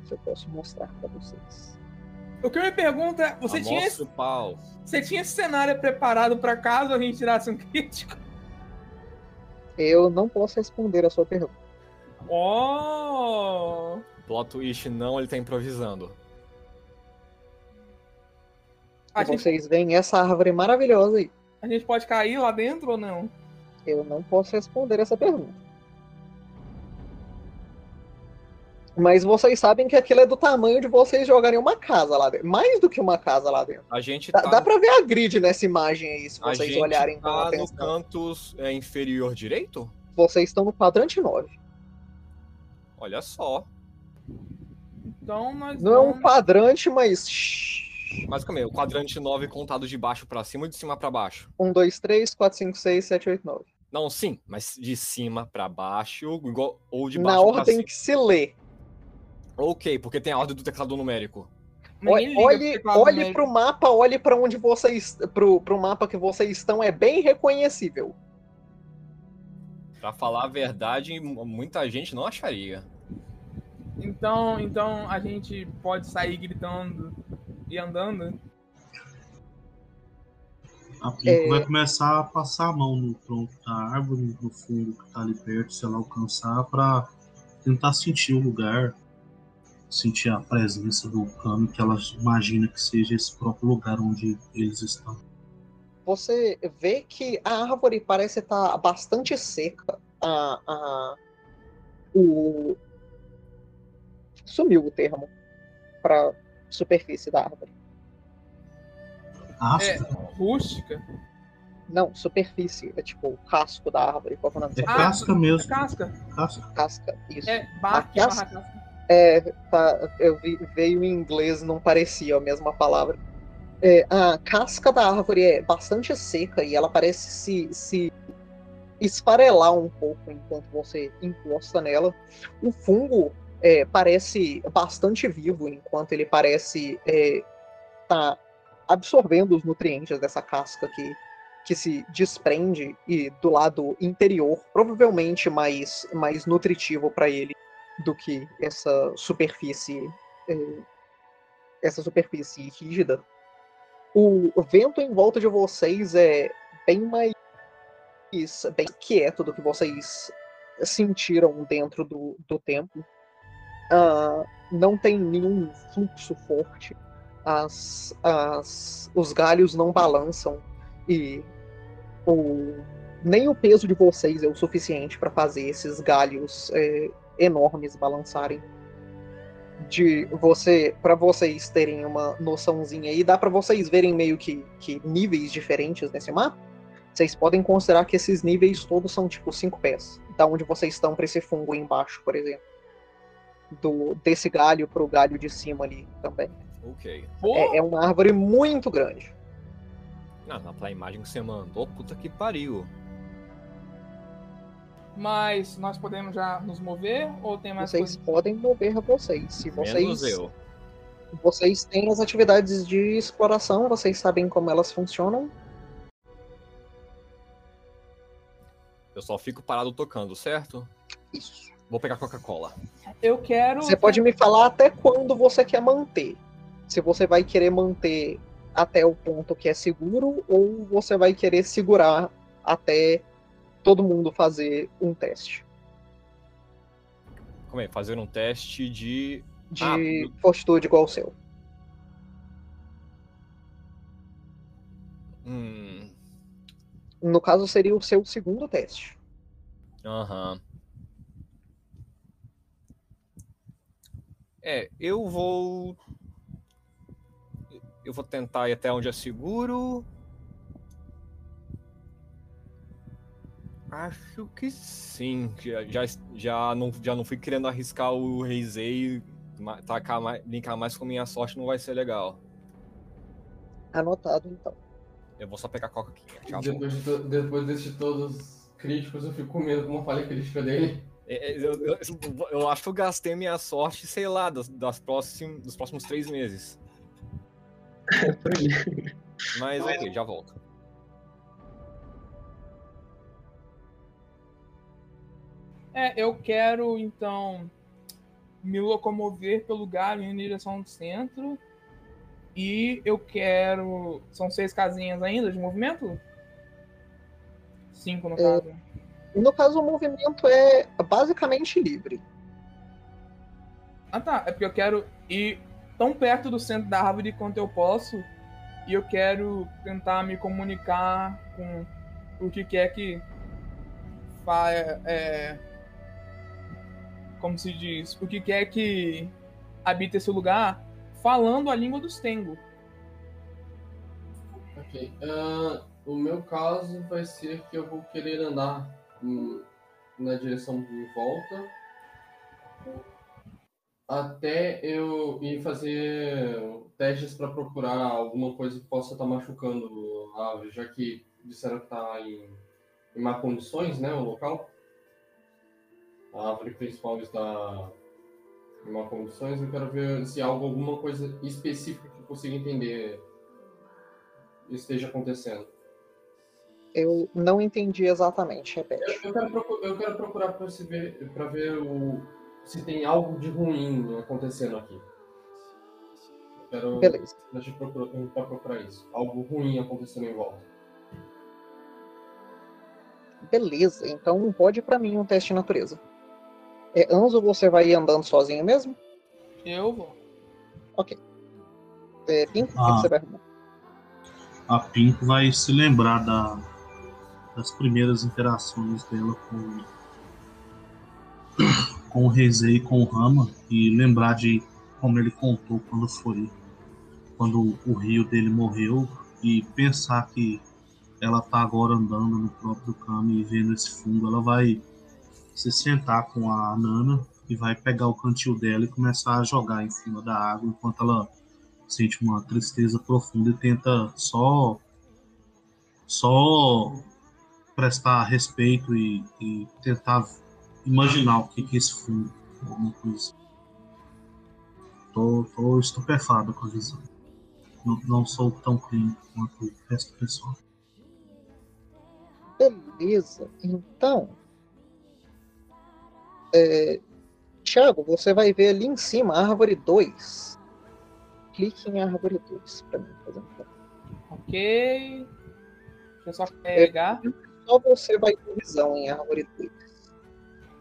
Se eu posso mostrar para vocês. O que eu me pergunto é, você tinha, esse, o pau. você tinha esse cenário preparado para caso a gente tirasse um crítico? Eu não posso responder a sua pergunta. Oh! Plot twist não, ele tá improvisando. A E gente, vocês veem essa árvore maravilhosa aí. a gente pode cair lá dentro ou não? Eu não posso responder essa pergunta. Mas vocês sabem que aquilo é do tamanho de vocês jogarem uma casa lá dentro. Mais do que uma casa lá dentro. A gente Dá, tá, dá pra ver a grid nessa imagem aí, se a vocês gente olharem com tá no atenção. canto é, inferior direito? Vocês estão no quadrante 9. Olha só. Então nós Não é um vamos... quadrante, mas. Mas calma aí, o quadrante 9 contado de baixo pra cima ou de cima pra baixo? 1, 2, 3, 4, 5, 6, 7, 8, 9. Não, sim, mas de cima pra baixo igual, ou de Na baixo pra ordem cima. que se lê. Ok, porque tem a ordem do teclado numérico. Olhe, teclado olhe numérico. pro mapa, olhe pra onde vocês. Pro, pro mapa que vocês estão, é bem reconhecível. Pra falar a verdade, muita gente não acharia. Então, então a gente pode sair gritando e andando. A Pinko É. vai começar a passar a mão no tronco da árvore, no fundo que tá ali perto, se ela alcançar, pra tentar sentir o lugar, sentir a presença do cano que ela imagina que seja esse próprio lugar onde eles estão. Você vê que a árvore parece estar bastante seca. A, a, o... Sumiu o termo para superfície da árvore. Áspera. Rústica. Não, superfície. É tipo o casco da árvore. Qual que é o nome É Ah, casca é mesmo. casca. Casca. casca? Isso. É A barra casca? casca. É, tá, eu vi, veio em inglês, não parecia a mesma palavra. É, a casca da árvore é bastante seca e ela parece se, se esfarelar um pouco enquanto você encosta nela. O fungo é, parece bastante vivo enquanto ele parece estar absorvendo os nutrientes dessa casca que, que se desprende e do lado interior, provavelmente mais, mais nutritivo para ele do que essa superfície é, essa superfície rígida. O vento em volta de vocês é bem mais bem quieto do que vocês sentiram dentro do, do templo. Ah, não tem nenhum fluxo forte. As, as, os galhos não balançam e o, nem o peso de vocês é o suficiente para fazer esses galhos é, enormes balançarem. De você, para vocês terem uma noçãozinha aí, dá para vocês verem meio que, que níveis diferentes nesse mapa. Vocês podem considerar que esses níveis todos são tipo cinco pés, da onde vocês estão para esse fungo embaixo, por exemplo. Do desse galho pro galho de cima ali também. Ok. É, é uma árvore muito grande. Ah, na pra imagem que você mandou, puta que pariu. mas nós podemos já nos mover ou tem mais Vocês coisa? podem mover vocês. Se vocês Menos eu. vocês têm as atividades de exploração, vocês sabem como elas funcionam. Eu só fico parado tocando, certo? Isso. Vou pegar Coca-Cola. Eu quero. Você pode me falar até quando você quer manter. Se você vai querer manter até o ponto que é seguro ou você vai querer segurar até todo mundo fazer um teste Como é? Fazer um teste de. de Ah, fortitude igual o seu. Hum. No caso, seria o seu segundo teste. Aham. É, eu vou. Eu vou tentar ir até onde é seguro. Acho que sim. Já, já, já, não, já não fui querendo arriscar o Reisei. Tacar mais, linkar mais com minha sorte não vai ser legal. Anotado, então. Eu vou só pegar a coca aqui. Tchau. Depois, de depois desses todos críticos, eu fico com medo com uma falha crítica dele. É, é, Eu, eu, eu acho que eu gastei minha sorte, sei lá, das, das próxim, dos próximos três meses. (laughs) Mas ok, já volto. É, eu quero então me locomover pelo galho em direção ao centro. E eu quero. São seis casinhas ainda de movimento? Cinco no É. caso. No caso, o movimento é basicamente livre. Ah tá, é porque eu quero ir tão perto do centro da árvore quanto eu posso. E eu quero tentar me comunicar com o que quer que é, como se diz, o que quer que habita esse lugar, falando a língua dos Tengu. Ok. ah, o meu caso vai ser que eu vou querer andar na direção de volta até eu ir fazer testes para procurar alguma coisa que possa estar machucando a árvore, já que disseram que está em, em má condições, né, o local. A árvore principal está em má condições. Eu quero ver se algo- alguma coisa específica que eu consiga entender esteja acontecendo. Eu não entendi exatamente, repete. Eu quero, procu- eu quero procurar para ver, pra ver o, se tem algo de ruim acontecendo aqui. Eu quero Beleza. deixa eu procurar, tentar procurar isso. Algo ruim acontecendo em volta. Beleza, então pode pra mim um teste de natureza. É, Anzo, você vai ir andando sozinho mesmo? Eu vou. É, Pinto, o que Ah. você vai arrumar? A Pink vai se lembrar da, das primeiras interações dela com, (coughs) com o Reisei e com o Rama e lembrar de como ele contou quando foi. Quando o rio dele morreu e pensar que ela tá agora andando no próprio caminho e vendo esse fundo, ela vai se sentar com a Nana e vai pegar o cantil dela e começar a jogar em cima da água enquanto ela sente uma tristeza profunda e tenta só só prestar respeito e, e tentar imaginar o que, que é esse fundo alguma coisa. Tô, tô estupefado com a visão. Não, não sou tão clínico quanto o resto do pessoal. Beleza, então. É, Thiago, você vai ver ali em cima, árvore 2. Clique em árvore 2 para mim, por exemplo. Ok. Deixa eu só pegar. É, só você vai ter visão em árvore 2.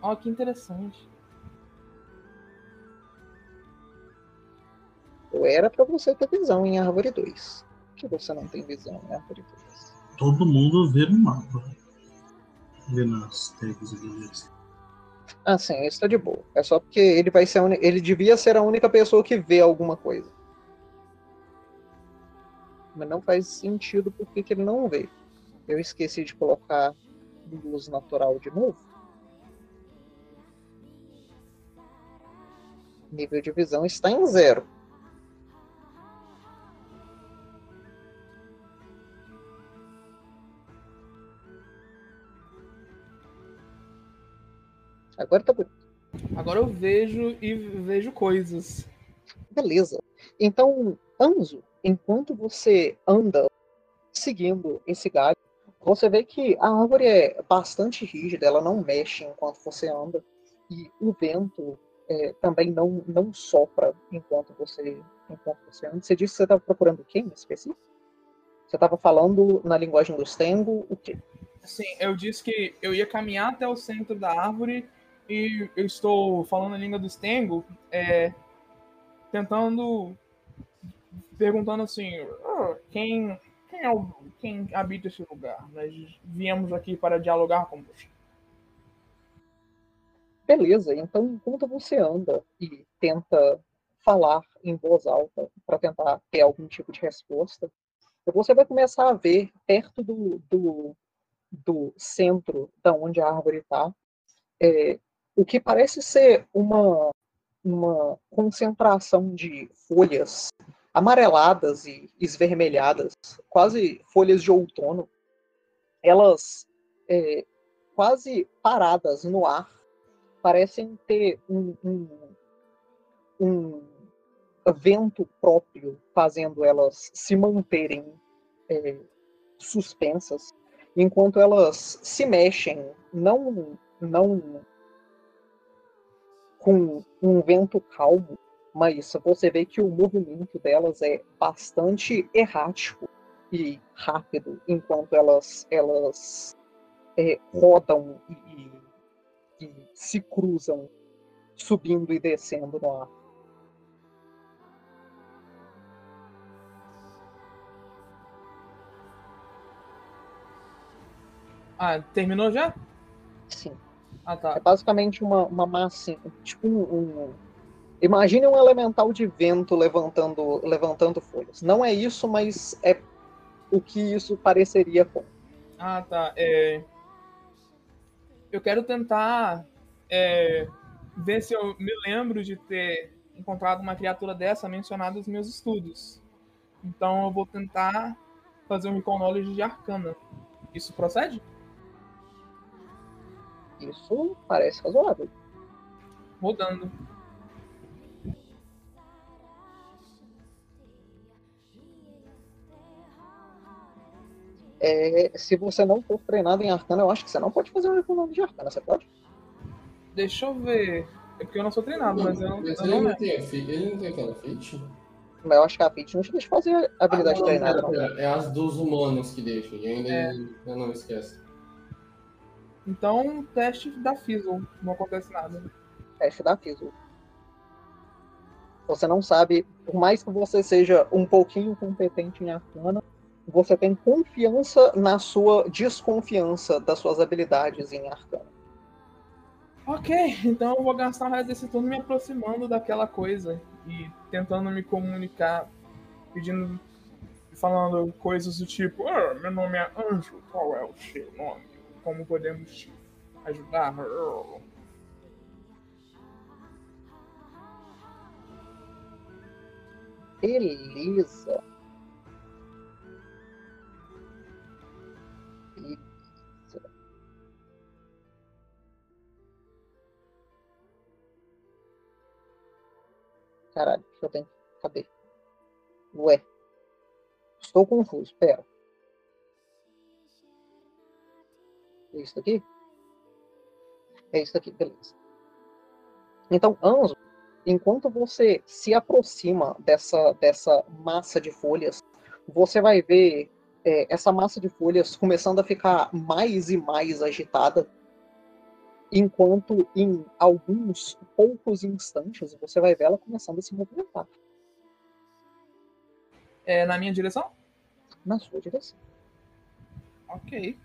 Ó, oh, que interessante. Ou era para você ter visão em árvore 2. que você não tem visão em árvore 2? Todo mundo vê no mapa. Vê nas tags ali. Ah, sim, isso tá de boa. É só porque ele vai ser un... ele devia ser a única pessoa que vê alguma coisa. Mas não faz sentido porque que ele não vê. Eu esqueci de colocar luz natural de novo. Nível de visão está em zero. Agora tá bonito. Agora eu vejo e vejo coisas. Beleza. Então, Anzo, enquanto você anda seguindo esse galho, você vê que a árvore é bastante rígida, ela não mexe enquanto você anda. E o vento é, também não, não sopra enquanto você, enquanto você anda. Você disse que você estava procurando quem em específico? Você estava falando na linguagem dos Tengo o quê? Sim, eu disse que eu ia caminhar até o centro da árvore e eu estou falando a língua dos Tengo, é, tentando, perguntando assim, oh, quem, quem, é o, quem habita esse lugar? Nós viemos aqui para dialogar com você. Beleza, então enquanto você anda e tenta falar em voz alta para tentar ter algum tipo de resposta, você vai começar a ver perto do, do, do centro da onde a árvore está, é, o que parece ser uma, uma concentração de folhas amareladas e esvermelhadas, quase folhas de outono, elas é, quase paradas no ar, parecem ter um, um, um vento próprio fazendo elas se manterem é, suspensas, enquanto elas se mexem, não, não com um vento calmo, mas você vê que o movimento delas é bastante errático e rápido, enquanto elas, elas é, rodam e, e se cruzam, subindo e descendo no ar. Ah, terminou já? Sim. Ah, tá. É basicamente uma, uma massa, tipo um, um, Imagine um elemental de vento levantando, levantando folhas. Não é isso, mas é o que isso pareceria com. Ah, tá. É... Eu quero tentar é... ver se eu me lembro de ter encontrado uma criatura dessa mencionada nos meus estudos. Então eu vou tentar fazer um Recall Knowledge de Arcana. Isso procede? Isso parece razoável. Rodando. É, se você não for treinado em arcana, eu acho que você não pode fazer um econômico de arcana, você pode? Deixa eu ver. É porque eu não sou treinado, Não, mas eu não. mas eu ele, não não lembro. tem, a fi- ele não tem aquela feat? Mas eu acho que a Pit não te deixa fazer a habilidade Ah, não, treinada, não, não. é, é as dos humanos que deixam, e ainda É. eu não esquece. Então, teste da Fizzle. Não acontece nada. Teste da FISO. Você não sabe, por mais que você seja um pouquinho competente em arcana, você tem confiança na sua desconfiança das suas habilidades em arcana. Ok, então eu vou gastar resto desse turno me aproximando daquela coisa e tentando me comunicar, pedindo falando coisas do tipo: ah, meu nome é Anjo, qual é o seu nome? Como podemos te ajudar? Beleza. Caralho, deixa eu tenho. Cadê? Ué. Estou confuso, pera. É isso daqui? É isso daqui, beleza. Então, Anzo, enquanto você se aproxima dessa, dessa massa de folhas, você vai ver é, essa massa de folhas começando a ficar mais e mais agitada, enquanto em alguns poucos instantes você vai ver ela começando a se movimentar. É na minha direção? Na sua direção. Ok.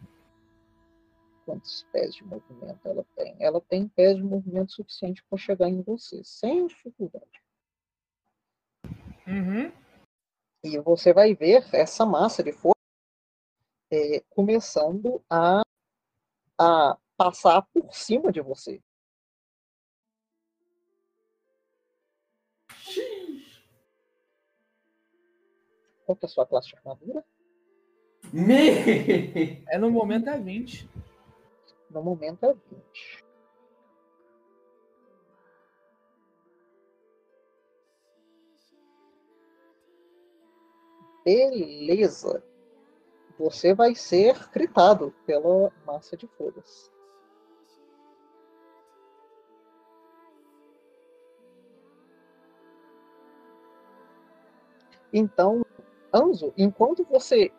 Quantos pés de movimento ela tem? Ela tem pés de movimento suficiente para chegar em você, sem dificuldade. Uhum. E você vai ver essa massa de folha é, começando a, a passar por cima de você. Qual que é a sua classe de armadura? Me... É no momento é 20. No momento é 20. Beleza. Você vai ser critado pela massa de folhas. Então, Anzo, enquanto você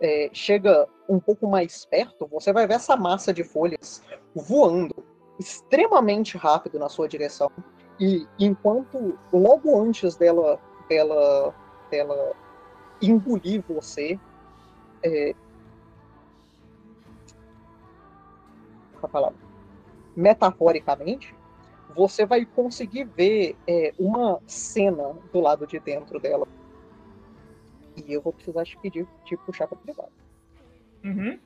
é, chega um pouco mais perto, você vai ver essa massa de folhas voando extremamente rápido na sua direção. E enquanto logo antes dela, dela, dela engolir você, é, a palavra, metaforicamente, você vai conseguir ver é, uma cena do lado de dentro dela. E eu vou precisar te pedir de puxar para privado. Uhum.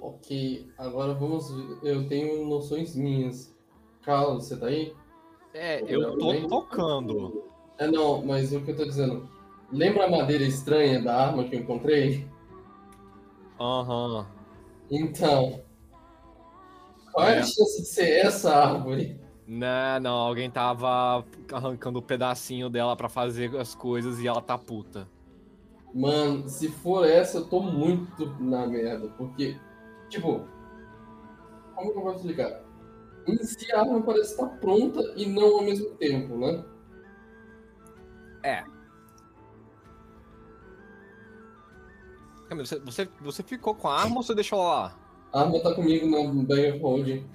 Ok, agora vamos ver. Eu tenho noções minhas. Carlos, você tá aí? É, eu tô tocando. É, não, mas o que eu tô dizendo. Lembra a madeira estranha da arma que eu encontrei? Aham. Então. Qual é a É. chance de ser essa árvore? Não, não, alguém tava arrancando um pedacinho dela pra fazer as coisas e ela tá puta. Mano, se for essa, eu tô muito na merda. Porque, tipo. Como que eu posso explicar? Em si, a arma parece estar pronta e não ao mesmo tempo, né? É. Camila, você, você, você ficou com a arma ou você deixou ela lá? A arma tá comigo na of holding.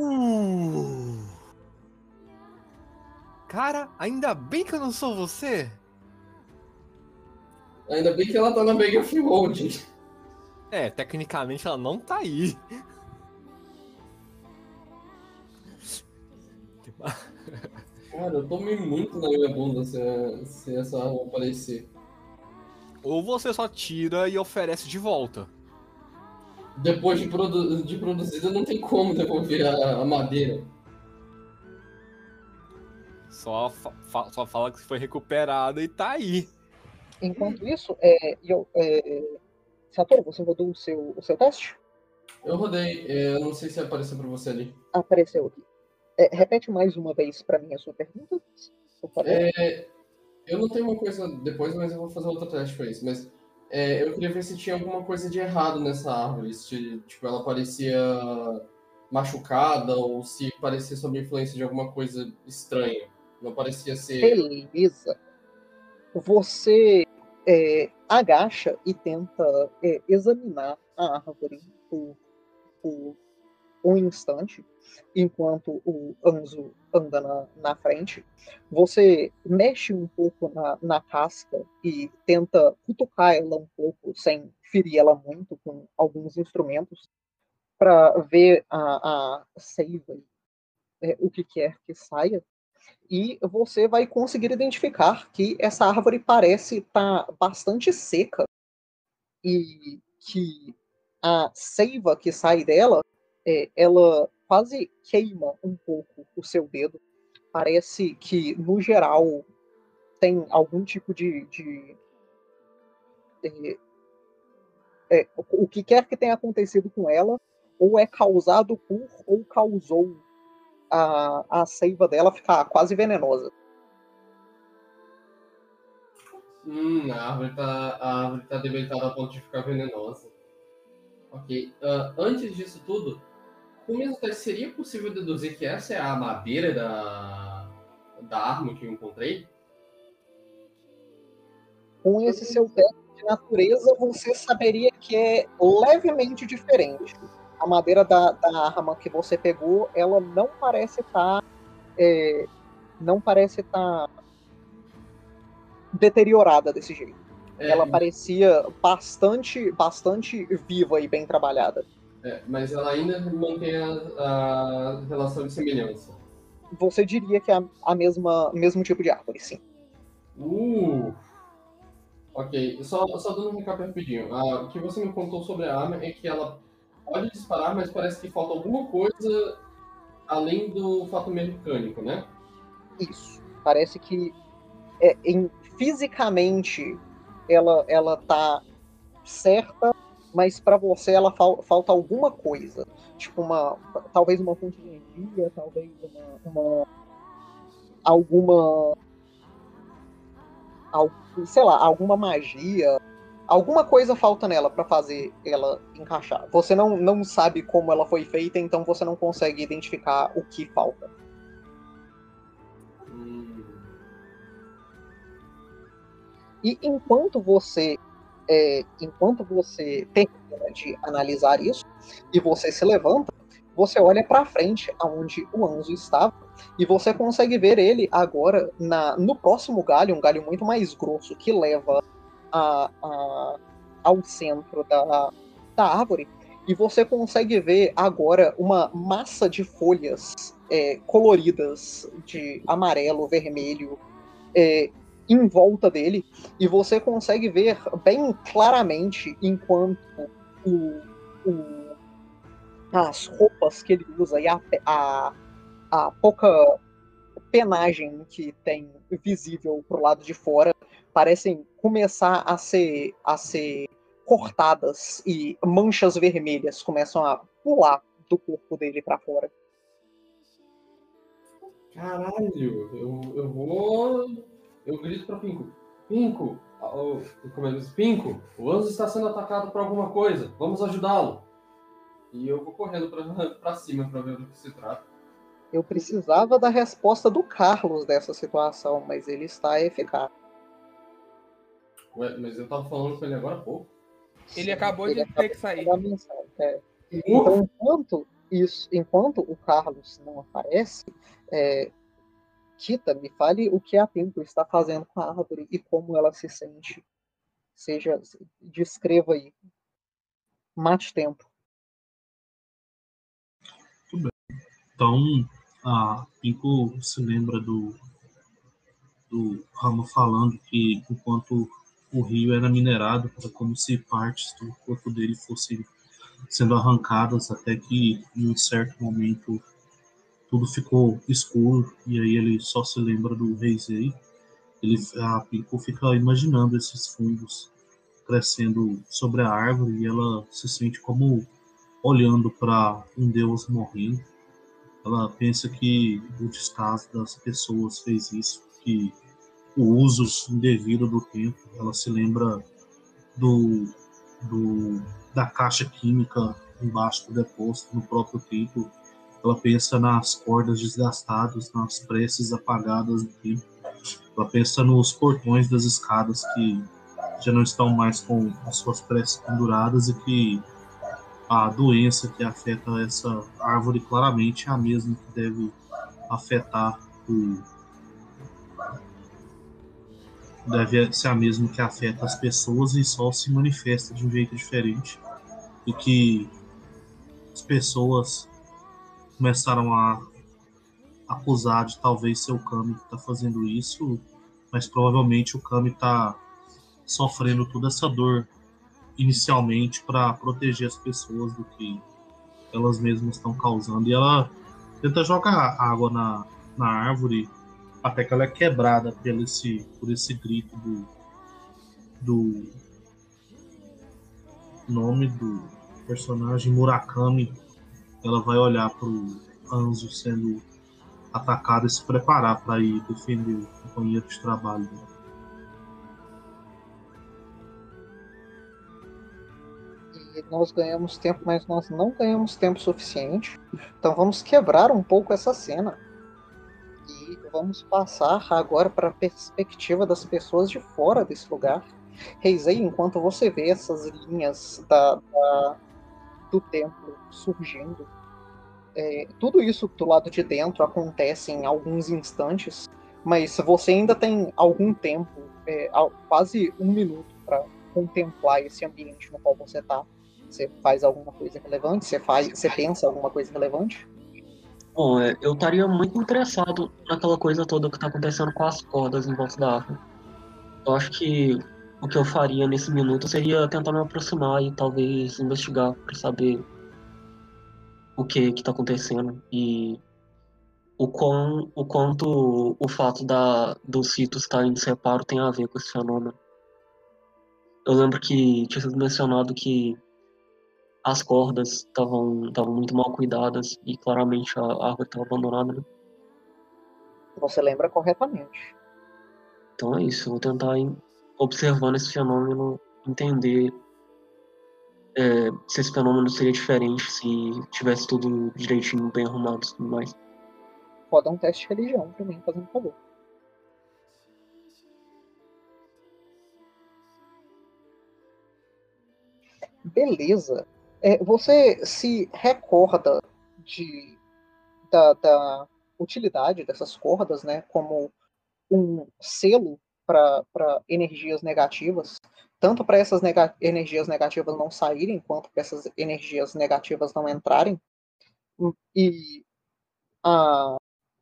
Uh. Cara, ainda bem que eu não sou você. Ainda bem que ela tá na bag of holding. É, tecnicamente ela não tá aí. Cara, eu tomei muito na minha bunda se, se essa arma aparecer. Ou você só tira e oferece de volta. Depois de, produ de produzida, não tem como devolver a, a madeira. Só, fa- só fala que foi recuperada e tá aí. Enquanto isso, é, eu, é, Satoru, você rodou o seu, o seu teste? Eu rodei, é, eu não sei se apareceu pra você ali. Apareceu aqui. É, repete mais uma vez para mim a sua pergunta, por favor. É, eu não tenho uma coisa depois, mas eu vou fazer outro teste pra isso. Mas é, eu queria ver se tinha alguma coisa de errado nessa árvore. Se tipo, ela parecia machucada ou se parecia sob influência de alguma coisa estranha. Não parecia ser. Beleza. Você é, agacha e tenta é, examinar a árvore por, por um instante, enquanto o Anzo anda na, na frente. Você mexe um pouco na, na casca e tenta cutucar ela um pouco, sem ferir ela muito, com alguns instrumentos, para ver a, a seiva, é, o que quer que saia. e você vai conseguir identificar que essa árvore parece estar tá bastante seca e que a seiva que sai dela, é, ela quase queima um pouco o seu dedo. Parece que, no geral, tem algum tipo de. de é, é, o que quer que tenha acontecido com ela, ou é causado por, ou causou a, a seiva dela ficar quase venenosa. Hum, a árvore tá, a árvore tá debilitada a ponto de ficar venenosa. Ok. Uh, antes disso tudo, com o mesmo teste, seria possível deduzir que essa é a madeira da, da arma que eu encontrei? Com esse seu teste de natureza, você saberia que é levemente diferente. A madeira da, da arma que você pegou, ela não parece estar. Tá, é, não parece estar tá deteriorada desse jeito. É, ela parecia bastante, bastante viva e bem trabalhada. É, mas ela ainda mantém a, a, relação de semelhança. Você diria que é a, a mesma mesmo tipo de árvore, sim. Uh! Ok, só, só dando um recap rapidinho. Ah, o que você me contou sobre a arma é que ela pode disparar, mas parece que falta alguma coisa além do fato mecânico, né? Isso. Parece que é, em, fisicamente ela ela tá certa, mas para você ela fal, falta alguma coisa, tipo uma talvez uma fonte de energia, talvez uma, uma alguma sei lá, alguma magia, alguma coisa falta nela para fazer ela encaixar. Você não, não sabe como ela foi feita, então você não consegue identificar o que falta. E enquanto você é, enquanto você termina de analisar isso e você se levanta, você olha para frente aonde o Anzo estava e você consegue ver ele agora na, no próximo galho, um galho muito mais grosso que leva a, a, ao centro da, da árvore. E você consegue ver agora uma massa de folhas é, coloridas de amarelo, vermelho, é, em volta dele e você consegue ver bem claramente enquanto o, o, as roupas que ele usa e a, a, a pouca penagem que tem visível pro lado de fora parecem começar a ser a ser cortadas e manchas vermelhas começam a pular do corpo dele para fora. Caralho, eu, eu vou eu grito para Pinco: Pinco, oh, como é Pinco, o Anzo está sendo atacado por alguma coisa, vamos ajudá-lo. E eu vou correndo para (laughs) cima para ver do que se trata. Eu precisava da resposta do Carlos dessa situação, mas ele está eficaz. Ué, mas eu tava falando com ele agora há pouco. Ele acabou ele de ter que sair. É. Então, enquanto, isso, enquanto o Carlos não aparece, é, Tita, me fale o que a Pinto está fazendo com a árvore e como ela se sente. Seja, descreva aí. Mate tempo. Tudo bem. Então, a Pinko se lembra do, do Ramo falando que enquanto o rio era minerado, era como se partes do corpo dele fossem sendo arrancadas até que, em um certo momento, tudo ficou escuro e aí ele só se lembra do Reisei. Ele, a Pico fica imaginando esses fungos crescendo sobre a árvore e ela se sente como olhando para um deus morrendo. Ela pensa que o descaso das pessoas fez isso, que o uso indevido do tempo. Ela se lembra do, do da caixa química embaixo do depósito no próprio templo ela pensa nas cordas desgastadas, nas preces apagadas do tempo. Ela pensa nos portões das escadas que já não estão mais com as suas preces penduradas e que a doença que afeta essa árvore claramente é a mesma que deve afetar o deve ser a mesma que afeta as pessoas e só se manifesta de um jeito diferente e que as pessoas começaram a, acusar de talvez ser o Kami que está fazendo isso, mas provavelmente o Kami está sofrendo toda essa dor inicialmente para proteger as pessoas do que elas mesmas estão causando. E ela tenta jogar água na, na árvore até que ela é quebrada por esse, por esse grito do, do nome do personagem Murakami. Ela vai olhar pro Anzo sendo atacado e se preparar para ir defender o companheiro de trabalho. Nós ganhamos tempo, mas nós não ganhamos tempo suficiente. Então vamos quebrar um pouco essa cena. E vamos passar agora para a perspectiva das pessoas de fora desse lugar. Reisei, enquanto você vê essas linhas da, da do templo surgindo, é, tudo isso do lado de dentro acontece em alguns instantes, mas você ainda tem algum tempo, é, quase um minuto, para contemplar esse ambiente no qual você está. Você faz alguma coisa relevante? Você faz, você pensa alguma coisa relevante? Bom, é, eu estaria muito interessado naquela coisa toda que está acontecendo com as cordas em volta da árvore. Eu acho que o que eu faria nesse minuto seria tentar me aproximar e talvez investigar para saber o que está acontecendo e o, quão, o quanto o fato da, do cito estar em separo tem a ver com esse fenômeno. Eu lembro que tinha sido mencionado que as cordas estavam muito mal cuidadas e claramente a árvore estava abandonada. Né? Você lembra corretamente. Então é isso, eu vou tentar, observando esse fenômeno, entender é, se esse fenômeno seria diferente se tivesse tudo direitinho, bem arrumado e tudo mais. Pode dar um teste de religião pra mim, fazendo favor. Beleza. É, você se recorda de, da, da utilidade dessas cordas, né, como um selo para energias negativas, tanto para essas nega energias negativas não saírem, quanto para essas energias negativas não entrarem. E a,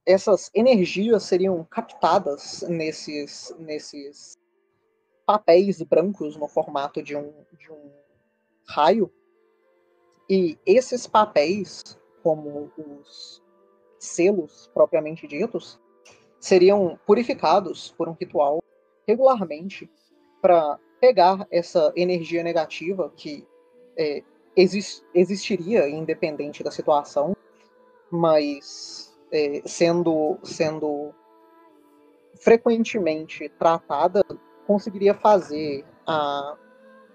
essas energias seriam captadas nesses, nesses papéis brancos no formato de um, de um raio. E esses papéis, como os selos propriamente ditos, seriam purificados por um ritual regularmente para pegar essa energia negativa que é, exist, existiria independente da situação, mas é, sendo, sendo frequentemente tratada, conseguiria fazer a,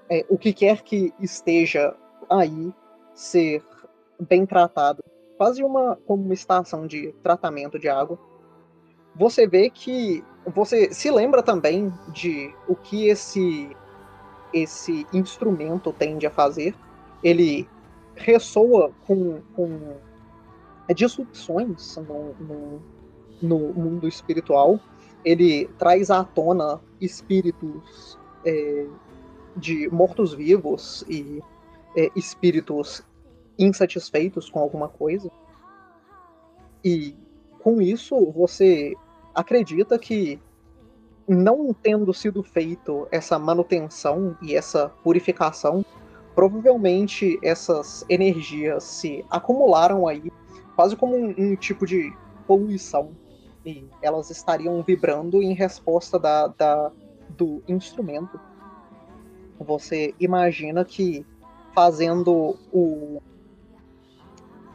é, o que quer que esteja aí ser bem tratado, quase uma como uma estação de tratamento de água. Você vê que você se lembra também de o que esse esse instrumento tende a fazer? Ele ressoa com, com disrupções no, no, no mundo espiritual. Ele traz à tona espíritos é, de mortos-vivos e é, espíritos insatisfeitos com alguma coisa. E com isso você acredita que não tendo sido feito essa manutenção e essa purificação, provavelmente essas energias se acumularam aí, quase como um, um tipo de poluição. E elas estariam vibrando em resposta da, da, do instrumento. Você imagina que fazendo o,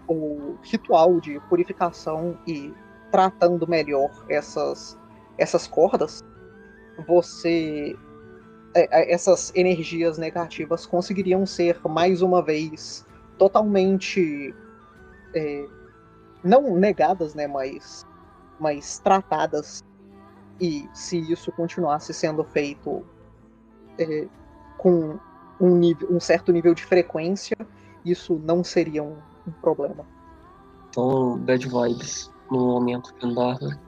o ritual de purificação e tratando melhor essas, essas cordas, você é, é, essas energias negativas conseguiriam ser mais uma vez totalmente é, não negadas, né, mas mas tratadas e se isso continuasse sendo feito é, com um, nível, um certo nível de frequência, isso não seria um, um problema. Então, bad vibes no momento que andar, né?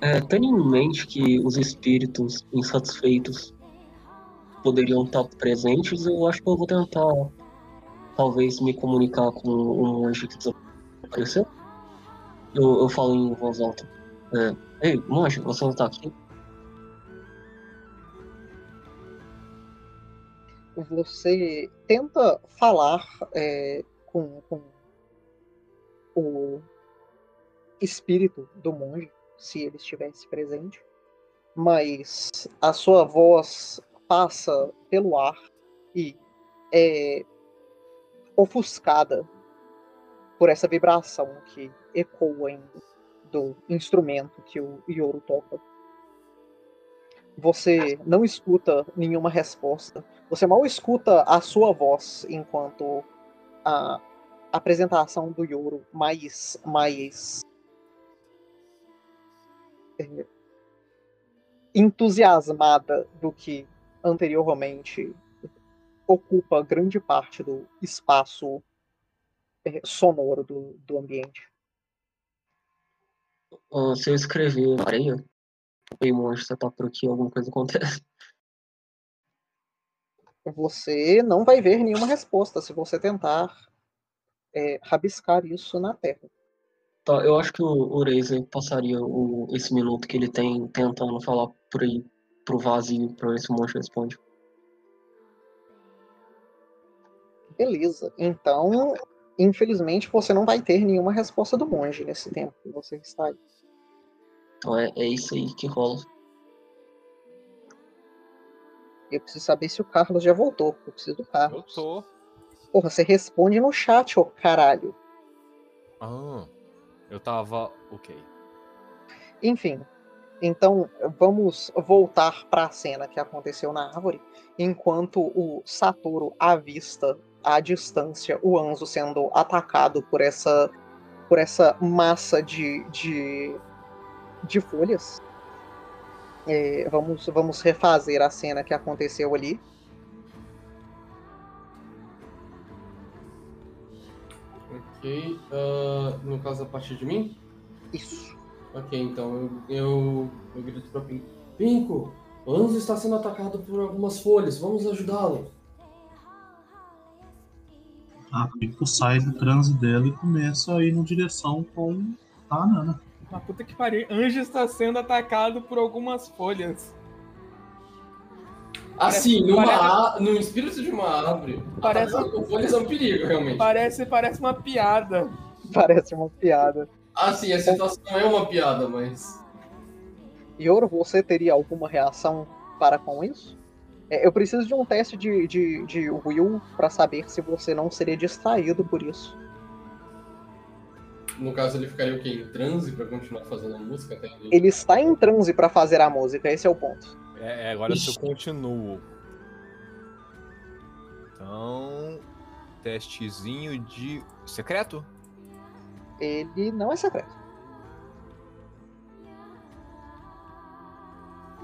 É, tendo em mente que os espíritos insatisfeitos poderiam estar presentes, eu acho que eu vou tentar, talvez, me comunicar com um anjo que desapareceu. Eu, eu falo em voz alta. É, Ei, monge, você não tá aqui? Você tenta falar é, com, com o espírito do monge, se ele estivesse presente, mas a sua voz passa pelo ar e é ofuscada por essa vibração que ecoa em, do instrumento que o Yoro toca. Você não escuta nenhuma resposta. Você mal escuta a sua voz enquanto a apresentação do Yoro mais mais é, entusiasmada do que anteriormente ocupa grande parte do espaço é, sonoro do, do ambiente. Se eu escrever areia, Ei, monge, você tá por aqui, alguma coisa acontece. Você não vai ver nenhuma resposta se você tentar é, rabiscar isso na terra. Tá, eu acho que o, o Razer passaria o, esse minuto que ele tem tentando falar por aí pro vazio pra ver se o monge responde. Beleza. Então, infelizmente, você não vai ter nenhuma resposta do monge nesse tempo que você está aí. Então é, é isso aí que rola. Eu preciso saber se o Carlos já voltou. Eu preciso do Carlos. Eu tô. Porra, você responde no chat, ô caralho. Ah, eu tava. Ok. Enfim. Então, vamos voltar para a cena que aconteceu na árvore, enquanto o Satoru avista à distância o Anzo sendo atacado por essa por essa massa de, de, de folhas. É, vamos, vamos refazer a cena que aconteceu ali. Ok. ah, no caso, a partir de mim? Isso. Ok, então eu, eu, eu grito pra Pinco. Pinco, Anzo está sendo atacado por algumas folhas, vamos ajudá-lo. A Pico sai do transe dela e começa a ir na direção com a Nana. Mas puta que pariu. Anjo está sendo atacado por algumas folhas. Assim, Parece- numa, parece- no espírito de uma árvore, Parece- atacado com folhas é um perigo, realmente. Parece, parece uma piada. Parece uma piada. Assim, a situação é uma piada, mas. Yoro, você teria alguma reação para com isso? É, eu preciso de um teste de, de, de will para saber se você não seria distraído por isso. No caso, ele ficaria o quê? Em transe pra continuar fazendo a música até ali? Ele está em transe para fazer a música, esse é o ponto. É, é, agora se eu continuo. Então. Testezinho de. Secreto? Ele não é secreto.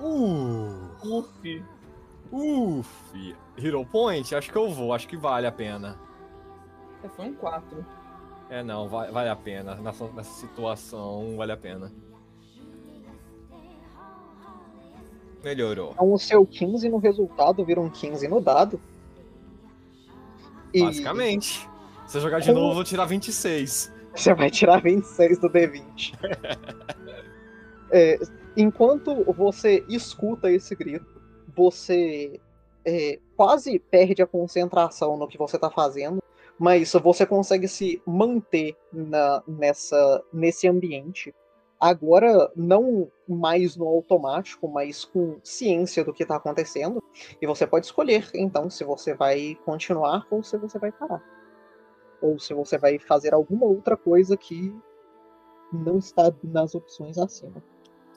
Uh! Uf. Uf! Hero Point? Acho que eu vou, acho que vale a pena. É, foi um 4. É, não, vai, vale a pena. Nessa, nessa situação, vale a pena. Melhorou. Então o seu 15 no resultado vira um 15 no dado. E Basicamente. Se eu jogar de Como- novo, eu vou tirar 26. você vai tirar 26 do D20. (laughs) É, enquanto você escuta esse grito, você é, quase perde a concentração no que você está fazendo, mas você consegue se manter na- nessa, nesse ambiente. Agora, não mais no automático, mas com ciência do que está acontecendo. E você pode escolher, então, se você vai continuar ou se você vai parar. Ou se você vai fazer alguma outra coisa que não está nas opções acima.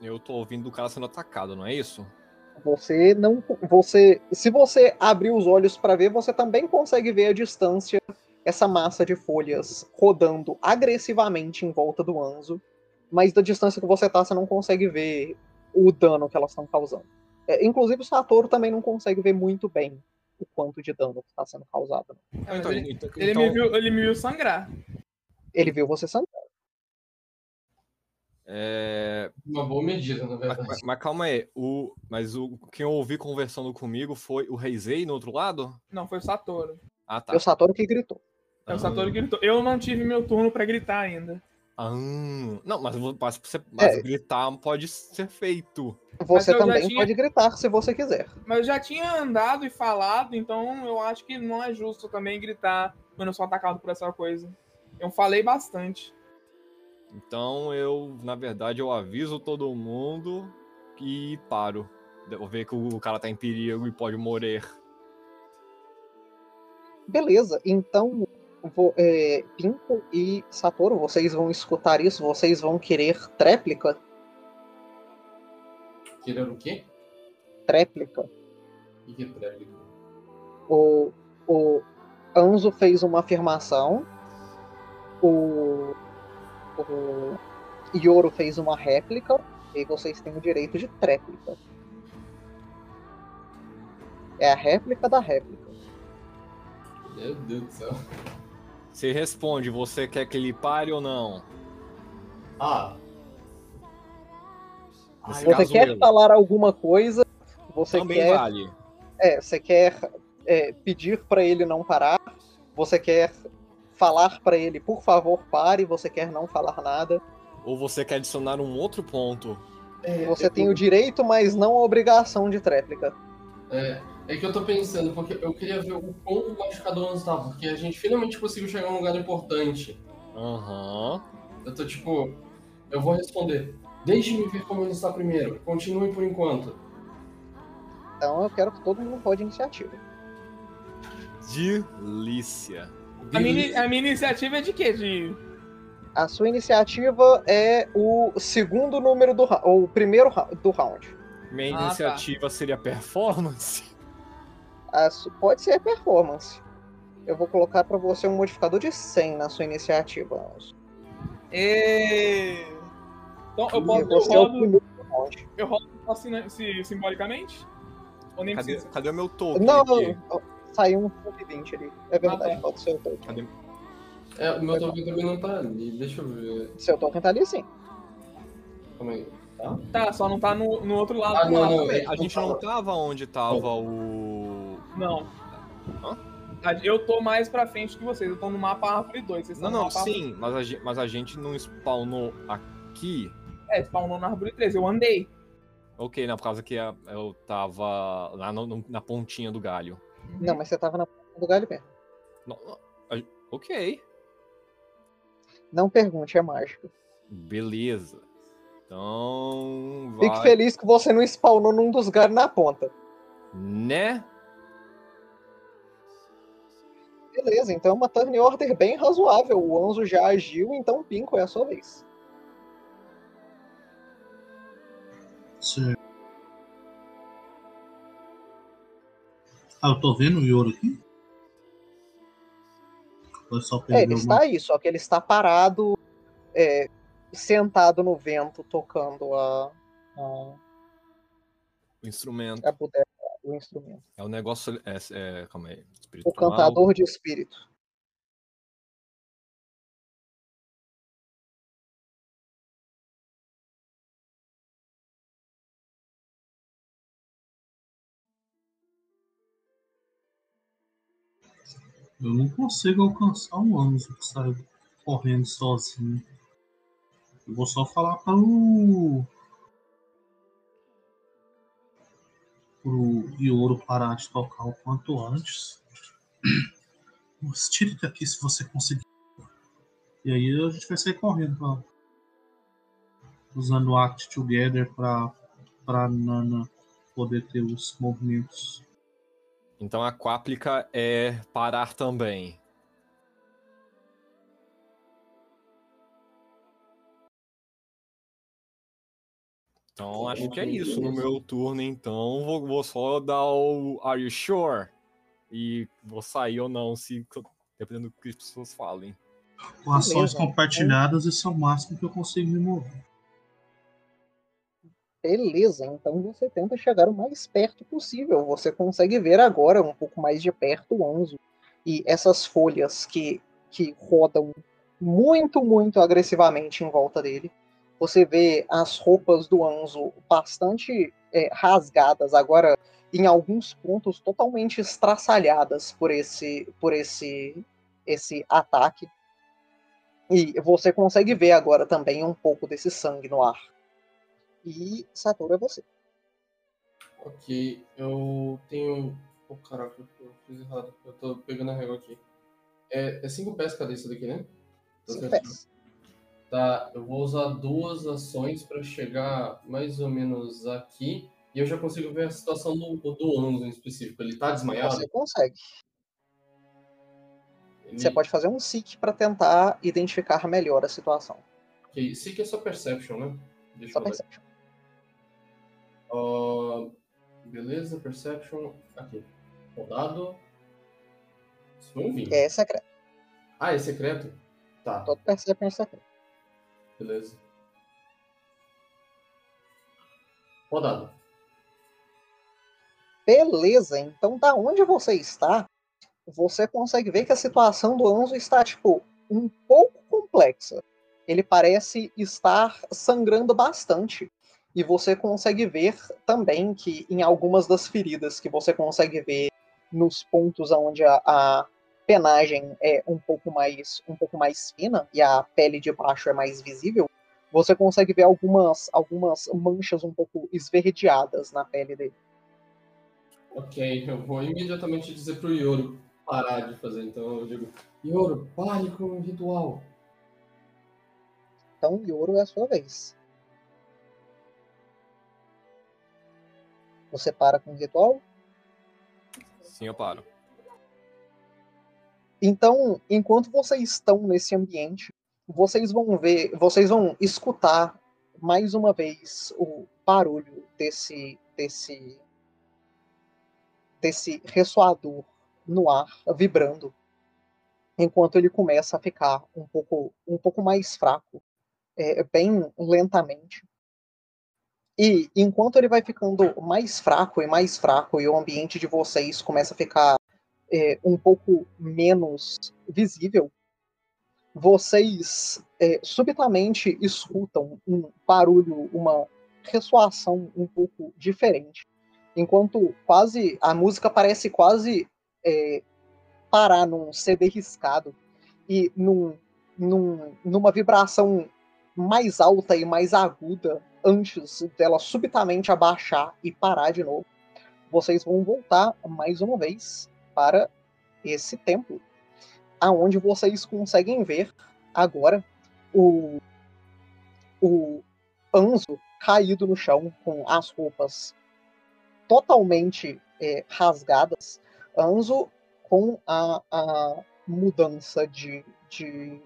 Eu tô ouvindo o cara sendo atacado, não é isso? Você não. Você. Se você abrir os olhos para ver, você também consegue ver a distância essa massa de folhas rodando agressivamente em volta do Anzo. Mas da distância que você tá, você não consegue ver o dano que elas estão causando. É, inclusive o Satoru também não consegue ver muito bem o quanto de dano que está sendo causado. É, mas Então, ele, então- ele então- me viu, ele me viu sangrar. Ele viu você sangrar. É, Uma boa medida, na mas, verdade. mas- mas calma aí, o, mas o, quem eu ouvi conversando comigo foi o Reizei no outro lado? Não, foi o Satoru. Ah, tá. É o Satoru que gritou. É o. Satoru que gritou. Eu não tive meu turno pra gritar ainda. Ah, não, mas, mas, você- mas É. gritar pode ser feito. Você também tinha- pode gritar se você quiser. Mas eu já tinha andado e falado, então eu acho que não é justo também gritar quando eu sou atacado por essa coisa. Eu falei bastante. Então eu, na verdade, eu aviso todo mundo e paro. Eu ver que o cara tá em perigo e pode morrer. Beleza, então é, Pinko e Satoru, vocês vão escutar isso, vocês vão querer tréplica? Querer o quê? Tréplica. O que é tréplica? O, o Anzo fez uma afirmação, o, o Yoro fez uma réplica, e vocês têm o direito de tréplica. É a réplica da réplica. Meu Deus do céu. Você responde, você quer que ele pare ou não? Ah. Nesse Você quer eu. falar alguma coisa, você Também quer vale. É, você quer é, pedir pra ele não parar, você quer falar pra ele, por favor, pare, você quer não falar nada. Ou você quer adicionar um outro ponto? É, Você eu- tem o direito, mas não a obrigação de tréplica. É, é que eu tô pensando, porque eu queria ver o quão o Anzo tá, porque a gente finalmente conseguiu chegar num lugar importante. Aham. Eu tô tipo, eu vou responder. Deixe-me ver como ele está primeiro. Continue por enquanto. Então eu quero que todo mundo rode iniciativa. Delícia. A minha, a minha iniciativa é de quê? De. A sua iniciativa é o segundo número do ou o primeiro do round. Minha Ah, tá. iniciativa seria performance? A su- pode ser performance. Eu vou colocar pra você um modificador de 100 na sua iniciativa. Anso. E... Então eu posso. Eu você é eu rodo assim, se- simbolicamente? Ou nem Cadê, precisa? cadê o meu token Não, aqui? não, saiu um 120 ali. É verdade, Ah, tá. pode ser o token. Cadê? É, o meu token também não tá ali. Deixa eu ver. Seu token tá ali sim. Calma aí. Tá, só não tá no, no outro lado Ah, não, mapa. não. Peraí, A gente não tava onde tava o. Não. Hã? Eu tô mais pra frente que vocês. Eu tô no mapa Árvore 2. Vocês Não, não, mapa sim, mas a, gente, mas a gente não spawnou aqui. É, spawnou na Árvore 3. Eu andei. Ok, na por causa que a- eu tava lá no- no- na pontinha do galho. Não, mas você tava na ponta do galho mesmo. Não, a- ok, Não pergunte, é mágico. beleza. Então. Fique vai- feliz que você não spawnou num dos galhos na ponta. Né? Beleza, então é uma turn order bem razoável. O Anzo já agiu, então Pinko é a sua vez. Certo. Ah, eu tô vendo o Yoro aqui? É, perder ele está aí, só que ele está parado, é, sentado no vento, tocando a, a, O instrumento. a bodega, o instrumento. É o negócio. É, é, calma aí. O espiritual. cantador de espírito. Eu não consigo alcançar o Anzo que saiu correndo sozinho. Eu vou só falar para o. Pro Yoro parar de tocar o quanto antes. Mas Tire daqui se você conseguir. E aí a gente vai sair correndo pra... usando o Act Together pra, pra Nana poder ter os movimentos. Então a quáplica é parar também. Então acho que é isso no meu turno, então vou, vou só dar o Are you sure? E vou sair ou não, se dependendo do que as pessoas falem. Com ações Beleza. compartilhadas, esse é o máximo que eu consigo me mover. Beleza, então você tenta chegar o mais perto possível. Você consegue ver agora um pouco mais de perto o Anzo. E essas folhas que, que rodam muito, muito agressivamente em volta dele. Você vê as roupas do Anzo bastante é, rasgadas, agora em alguns pontos totalmente estraçalhadas por esse, por esse, esse ataque. E você consegue ver agora também um pouco desse sangue no ar. E Satoru é você. Ok, eu tenho. Oh, caraca, eu fiz errado. Eu tô pegando a régua aqui. É 5 pés cada isso daqui, né? Cinco pés. Tá, eu vou usar duas ações pra chegar mais ou menos aqui. E eu já consigo ver a situação do, do Anzo em específico. Ele tá desmaiado? Você consegue. Ele... Você pode fazer um seek para tentar identificar melhor a situação. Ok, Seek é só Perception, né? Deixa Só perception. Ah, beleza, Perception. Aqui. Rodado. Isso foi um 20. É secreto. Ah, é secreto? Tá, Todo perception é secreto. Beleza. Rodado. Beleza, então da onde você está, você consegue ver que a situação do Anzo está, tipo, um pouco complexa. Ele parece estar sangrando bastante. E você consegue ver também que em algumas das feridas que você consegue ver nos pontos onde a, a penagem é um pouco mais um pouco mais fina e a pele de baixo é mais visível, você consegue ver algumas algumas manchas um pouco esverdeadas na pele dele. Ok, eu vou imediatamente dizer pro Yoro parar de fazer. Então eu digo: Yoro, pare com o ritual. Então, Yoro é a sua vez. Você para com o ritual? Sim, eu paro. Então, enquanto vocês estão nesse ambiente, vocês vão ver, vocês vão escutar mais uma vez o barulho desse desse desse ressoador no ar vibrando, enquanto ele começa a ficar um pouco um pouco mais fraco, é, bem lentamente. E enquanto ele vai ficando mais fraco e mais fraco e o ambiente de vocês começa a ficar é, um pouco menos visível, vocês é, subitamente escutam um barulho, uma ressoação um pouco diferente. Enquanto quase a música parece quase é, parar num CD riscado e num, num, numa vibração mais alta e mais aguda antes dela subitamente abaixar e parar de novo. Vocês vão voltar mais uma vez para esse templo, aonde vocês conseguem ver agora o o Anzo caído no chão com as roupas totalmente é, rasgadas. Anzo com a, a mudança de, de,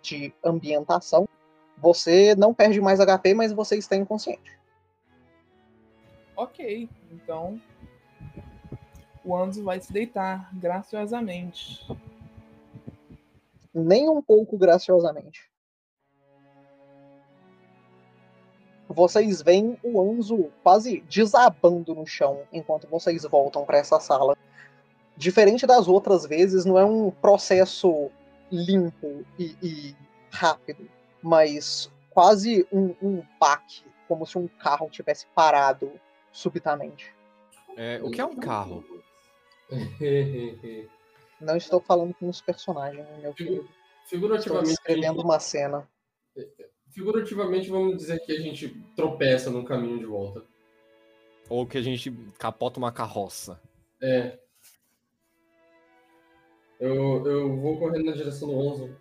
de ambientação. Você não perde mais HP, mas você está inconsciente. Ok, então o Anzo vai se deitar graciosamente. nem um pouco graciosamente. Vocês veem o Anzo quase desabando no chão enquanto vocês voltam para essa sala. Diferente das outras vezes, não é um processo limpo e, e rápido, mas quase um, um baque, como se um carro tivesse parado subitamente. É, o que é um carro? (laughs) Não estou falando com os personagens, meu querido. Estou Figurativamente, descrevendo uma cena. figurativamente, vamos dizer que a gente tropeça no caminho de volta. Ou que a gente capota uma carroça? É. Eu, eu vou correndo na direção do Onzo.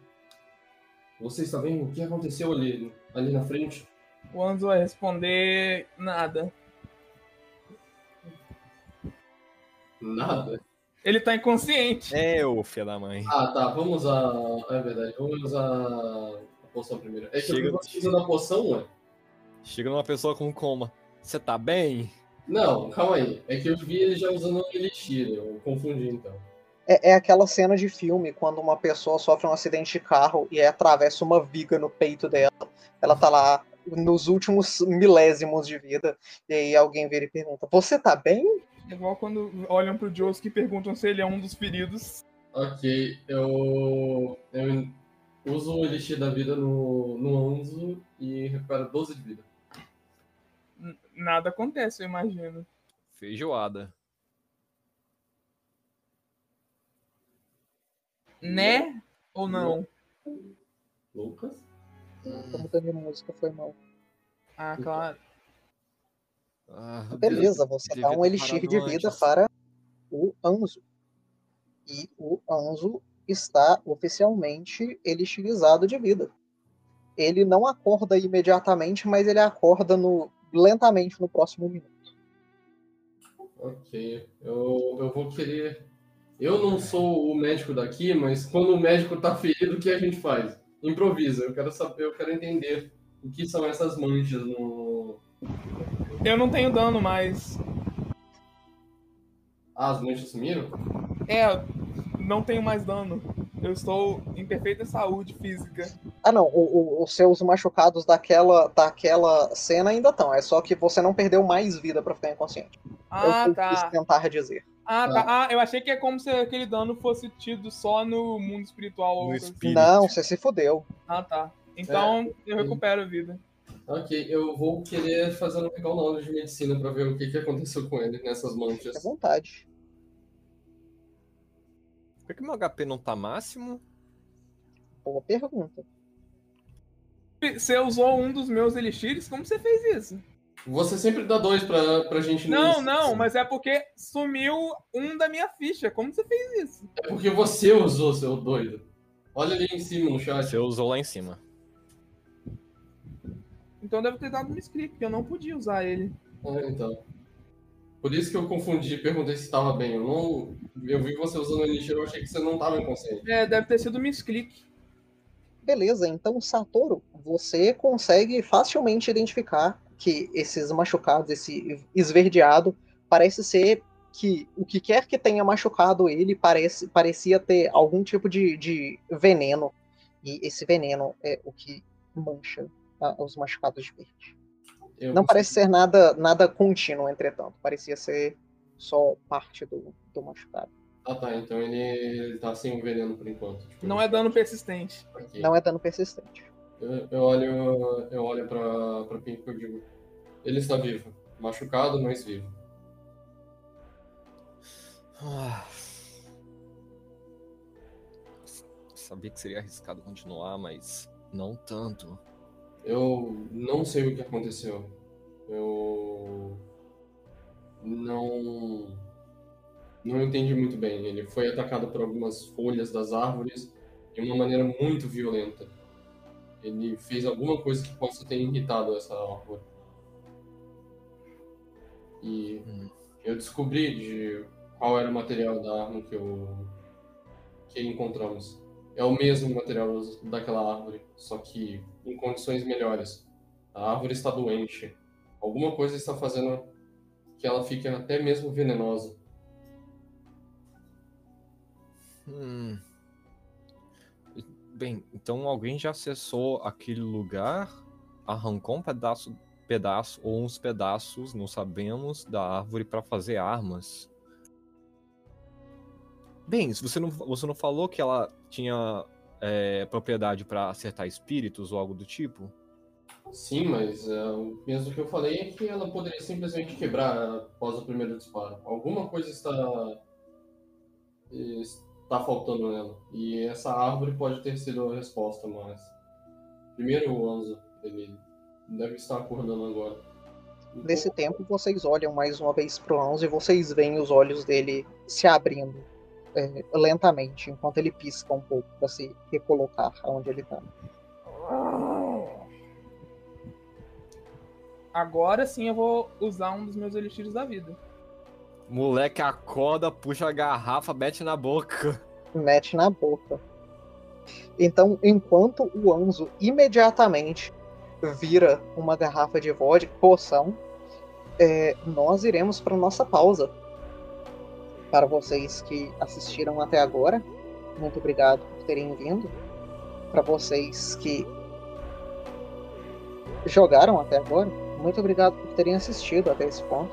Você está vendo o que aconteceu ali, ali na frente? O Anzo vai responder nada. Nada. Ele tá inconsciente. É, ô filho da mãe. Ah, tá. Vamos usar. É verdade. Vamos usar a poção primeiro. É que Chega- eu gosto usando a poção, ué. Chega numa pessoa com coma. Você tá bem? Não, calma aí. É que eu vi ele já usando o elixir. Eu confundi então. É, é aquela cena de filme quando uma pessoa sofre um acidente de carro e aí atravessa uma viga no peito dela. Ela tá lá nos últimos milésimos de vida. E aí alguém vira e pergunta: Você tá bem? É igual quando olham pro Josuke e perguntam se ele é um dos feridos. Ok, eu. Eu uso o elixir da vida no, no Onzo e recupero 12 de vida. N- Nada acontece, eu imagino. Feijoada. Né? Ou não? Lucas? Tô mudando de música, foi mal. Ah, claro. Ah, Beleza, você dá um elixir de vida antes. para o Anzo. E o Anzo está oficialmente elixirizado de vida. Ele não acorda imediatamente, mas ele acorda no, lentamente no próximo minuto. Ok. Eu, eu vou querer. Eu não sou o médico daqui, mas quando o médico tá ferido, o que a gente faz? Improvisa. Eu quero saber, eu quero entender o que são essas manchas no. Eu não tenho dano mais. Ah, as manchas sumiram? É, não tenho mais dano. Eu estou em perfeita saúde física. Ah, não, o- o- os seus machucados daquela, daquela cena ainda estão. É só que você não perdeu mais vida para ficar inconsciente. é Ah, eu quis tá. tentar dizer. Ah, tá. Ah, eu achei que é como se aquele dano fosse tido só no mundo espiritual. ou No algo assim. espírito. Não, você se fudeu. Ah, tá. Então eu recupero a vida. Ok, eu vou querer fazer um legal knowledge de medicina pra ver o que, que aconteceu com ele nessas Fique à manchas. vontade. Por que, meu HP não tá máximo? Boa pergunta. Você usou um dos meus elixires? Como você fez isso? Você sempre dá dois pra, pra gente Não, não, assim. mas é porque sumiu um da minha ficha. Como você fez isso? É porque você usou, seu doido. Olha ali em cima no chat. Você usou lá em cima. Então deve ter dado um script, porque eu não podia usar ele. Ah, então. Por isso que eu confundi e perguntei se estava bem. Eu não. Eu vi você usando o elixir, eu achei que você não estava inconsciente. É, deve ter sido um misclick. Beleza, então, Satoru, você consegue facilmente identificar que esses machucados, esse esverdeado, parece ser que o que quer que tenha machucado ele parece, parecia ter algum tipo de, de veneno. E esse veneno é o que mancha os machucados de verde. Eu Não parece ser nada, nada contínuo, entretanto. Parecia ser só parte do, do machucado. Ah tá, então ele, ele tá sem o veneno por enquanto. Tipo, Não é dano persistente. ok. Não é dano persistente. Eu, eu olho, eu olho pra, pra Pink e eu digo. Ele está vivo. Machucado, mas vivo. Ah. Sabia que seria arriscado continuar, mas não tanto. Eu não sei o que aconteceu. Eu não não entendi muito bem. Ele foi atacado por algumas folhas das árvores de uma maneira muito violenta. Ele fez alguma coisa que possa ter irritado essa árvore. E Hum. eu descobri de qual era o material da arma que eu que encontramos. É o mesmo material daquela árvore, só que em condições melhores. A árvore está doente. Alguma coisa está fazendo que ela fique até mesmo venenosa. Hum. Bem, então alguém já acessou aquele lugar, arrancou um pedaço, pedaço ou uns pedaços, não sabemos, da árvore para fazer armas. Bem, você não, você não falou que ela tinha é, propriedade para acertar espíritos ou algo do tipo? Sim, mas é, o mesmo que eu falei é que ela poderia simplesmente quebrar após o primeiro disparo. Alguma coisa está está faltando nela. E essa árvore pode ter sido a resposta, mas primeiro o Anzo, ele deve estar acordando agora. Nesse tempo, vocês olham mais uma vez pro Anzo e vocês veem os olhos dele se abrindo é, lentamente, enquanto ele pisca um pouco para se recolocar onde ele tá. Agora sim eu vou usar um dos meus elixires da vida. Moleque acorda, puxa a garrafa, mete na boca. Mete na boca. Então, enquanto o Anzo imediatamente vira uma garrafa de vodka, poção, é, nós iremos para nossa pausa. Para vocês que assistiram até agora, muito obrigado por terem vindo. Para vocês que jogaram até agora, muito obrigado por terem assistido até esse ponto.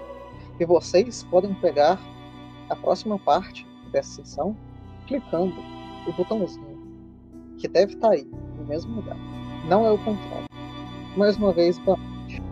E vocês podem pegar a próxima parte dessa sessão clicando o botãozinho que deve estar aí, no mesmo lugar. Não é o contrário. Mais uma vez, boa noite.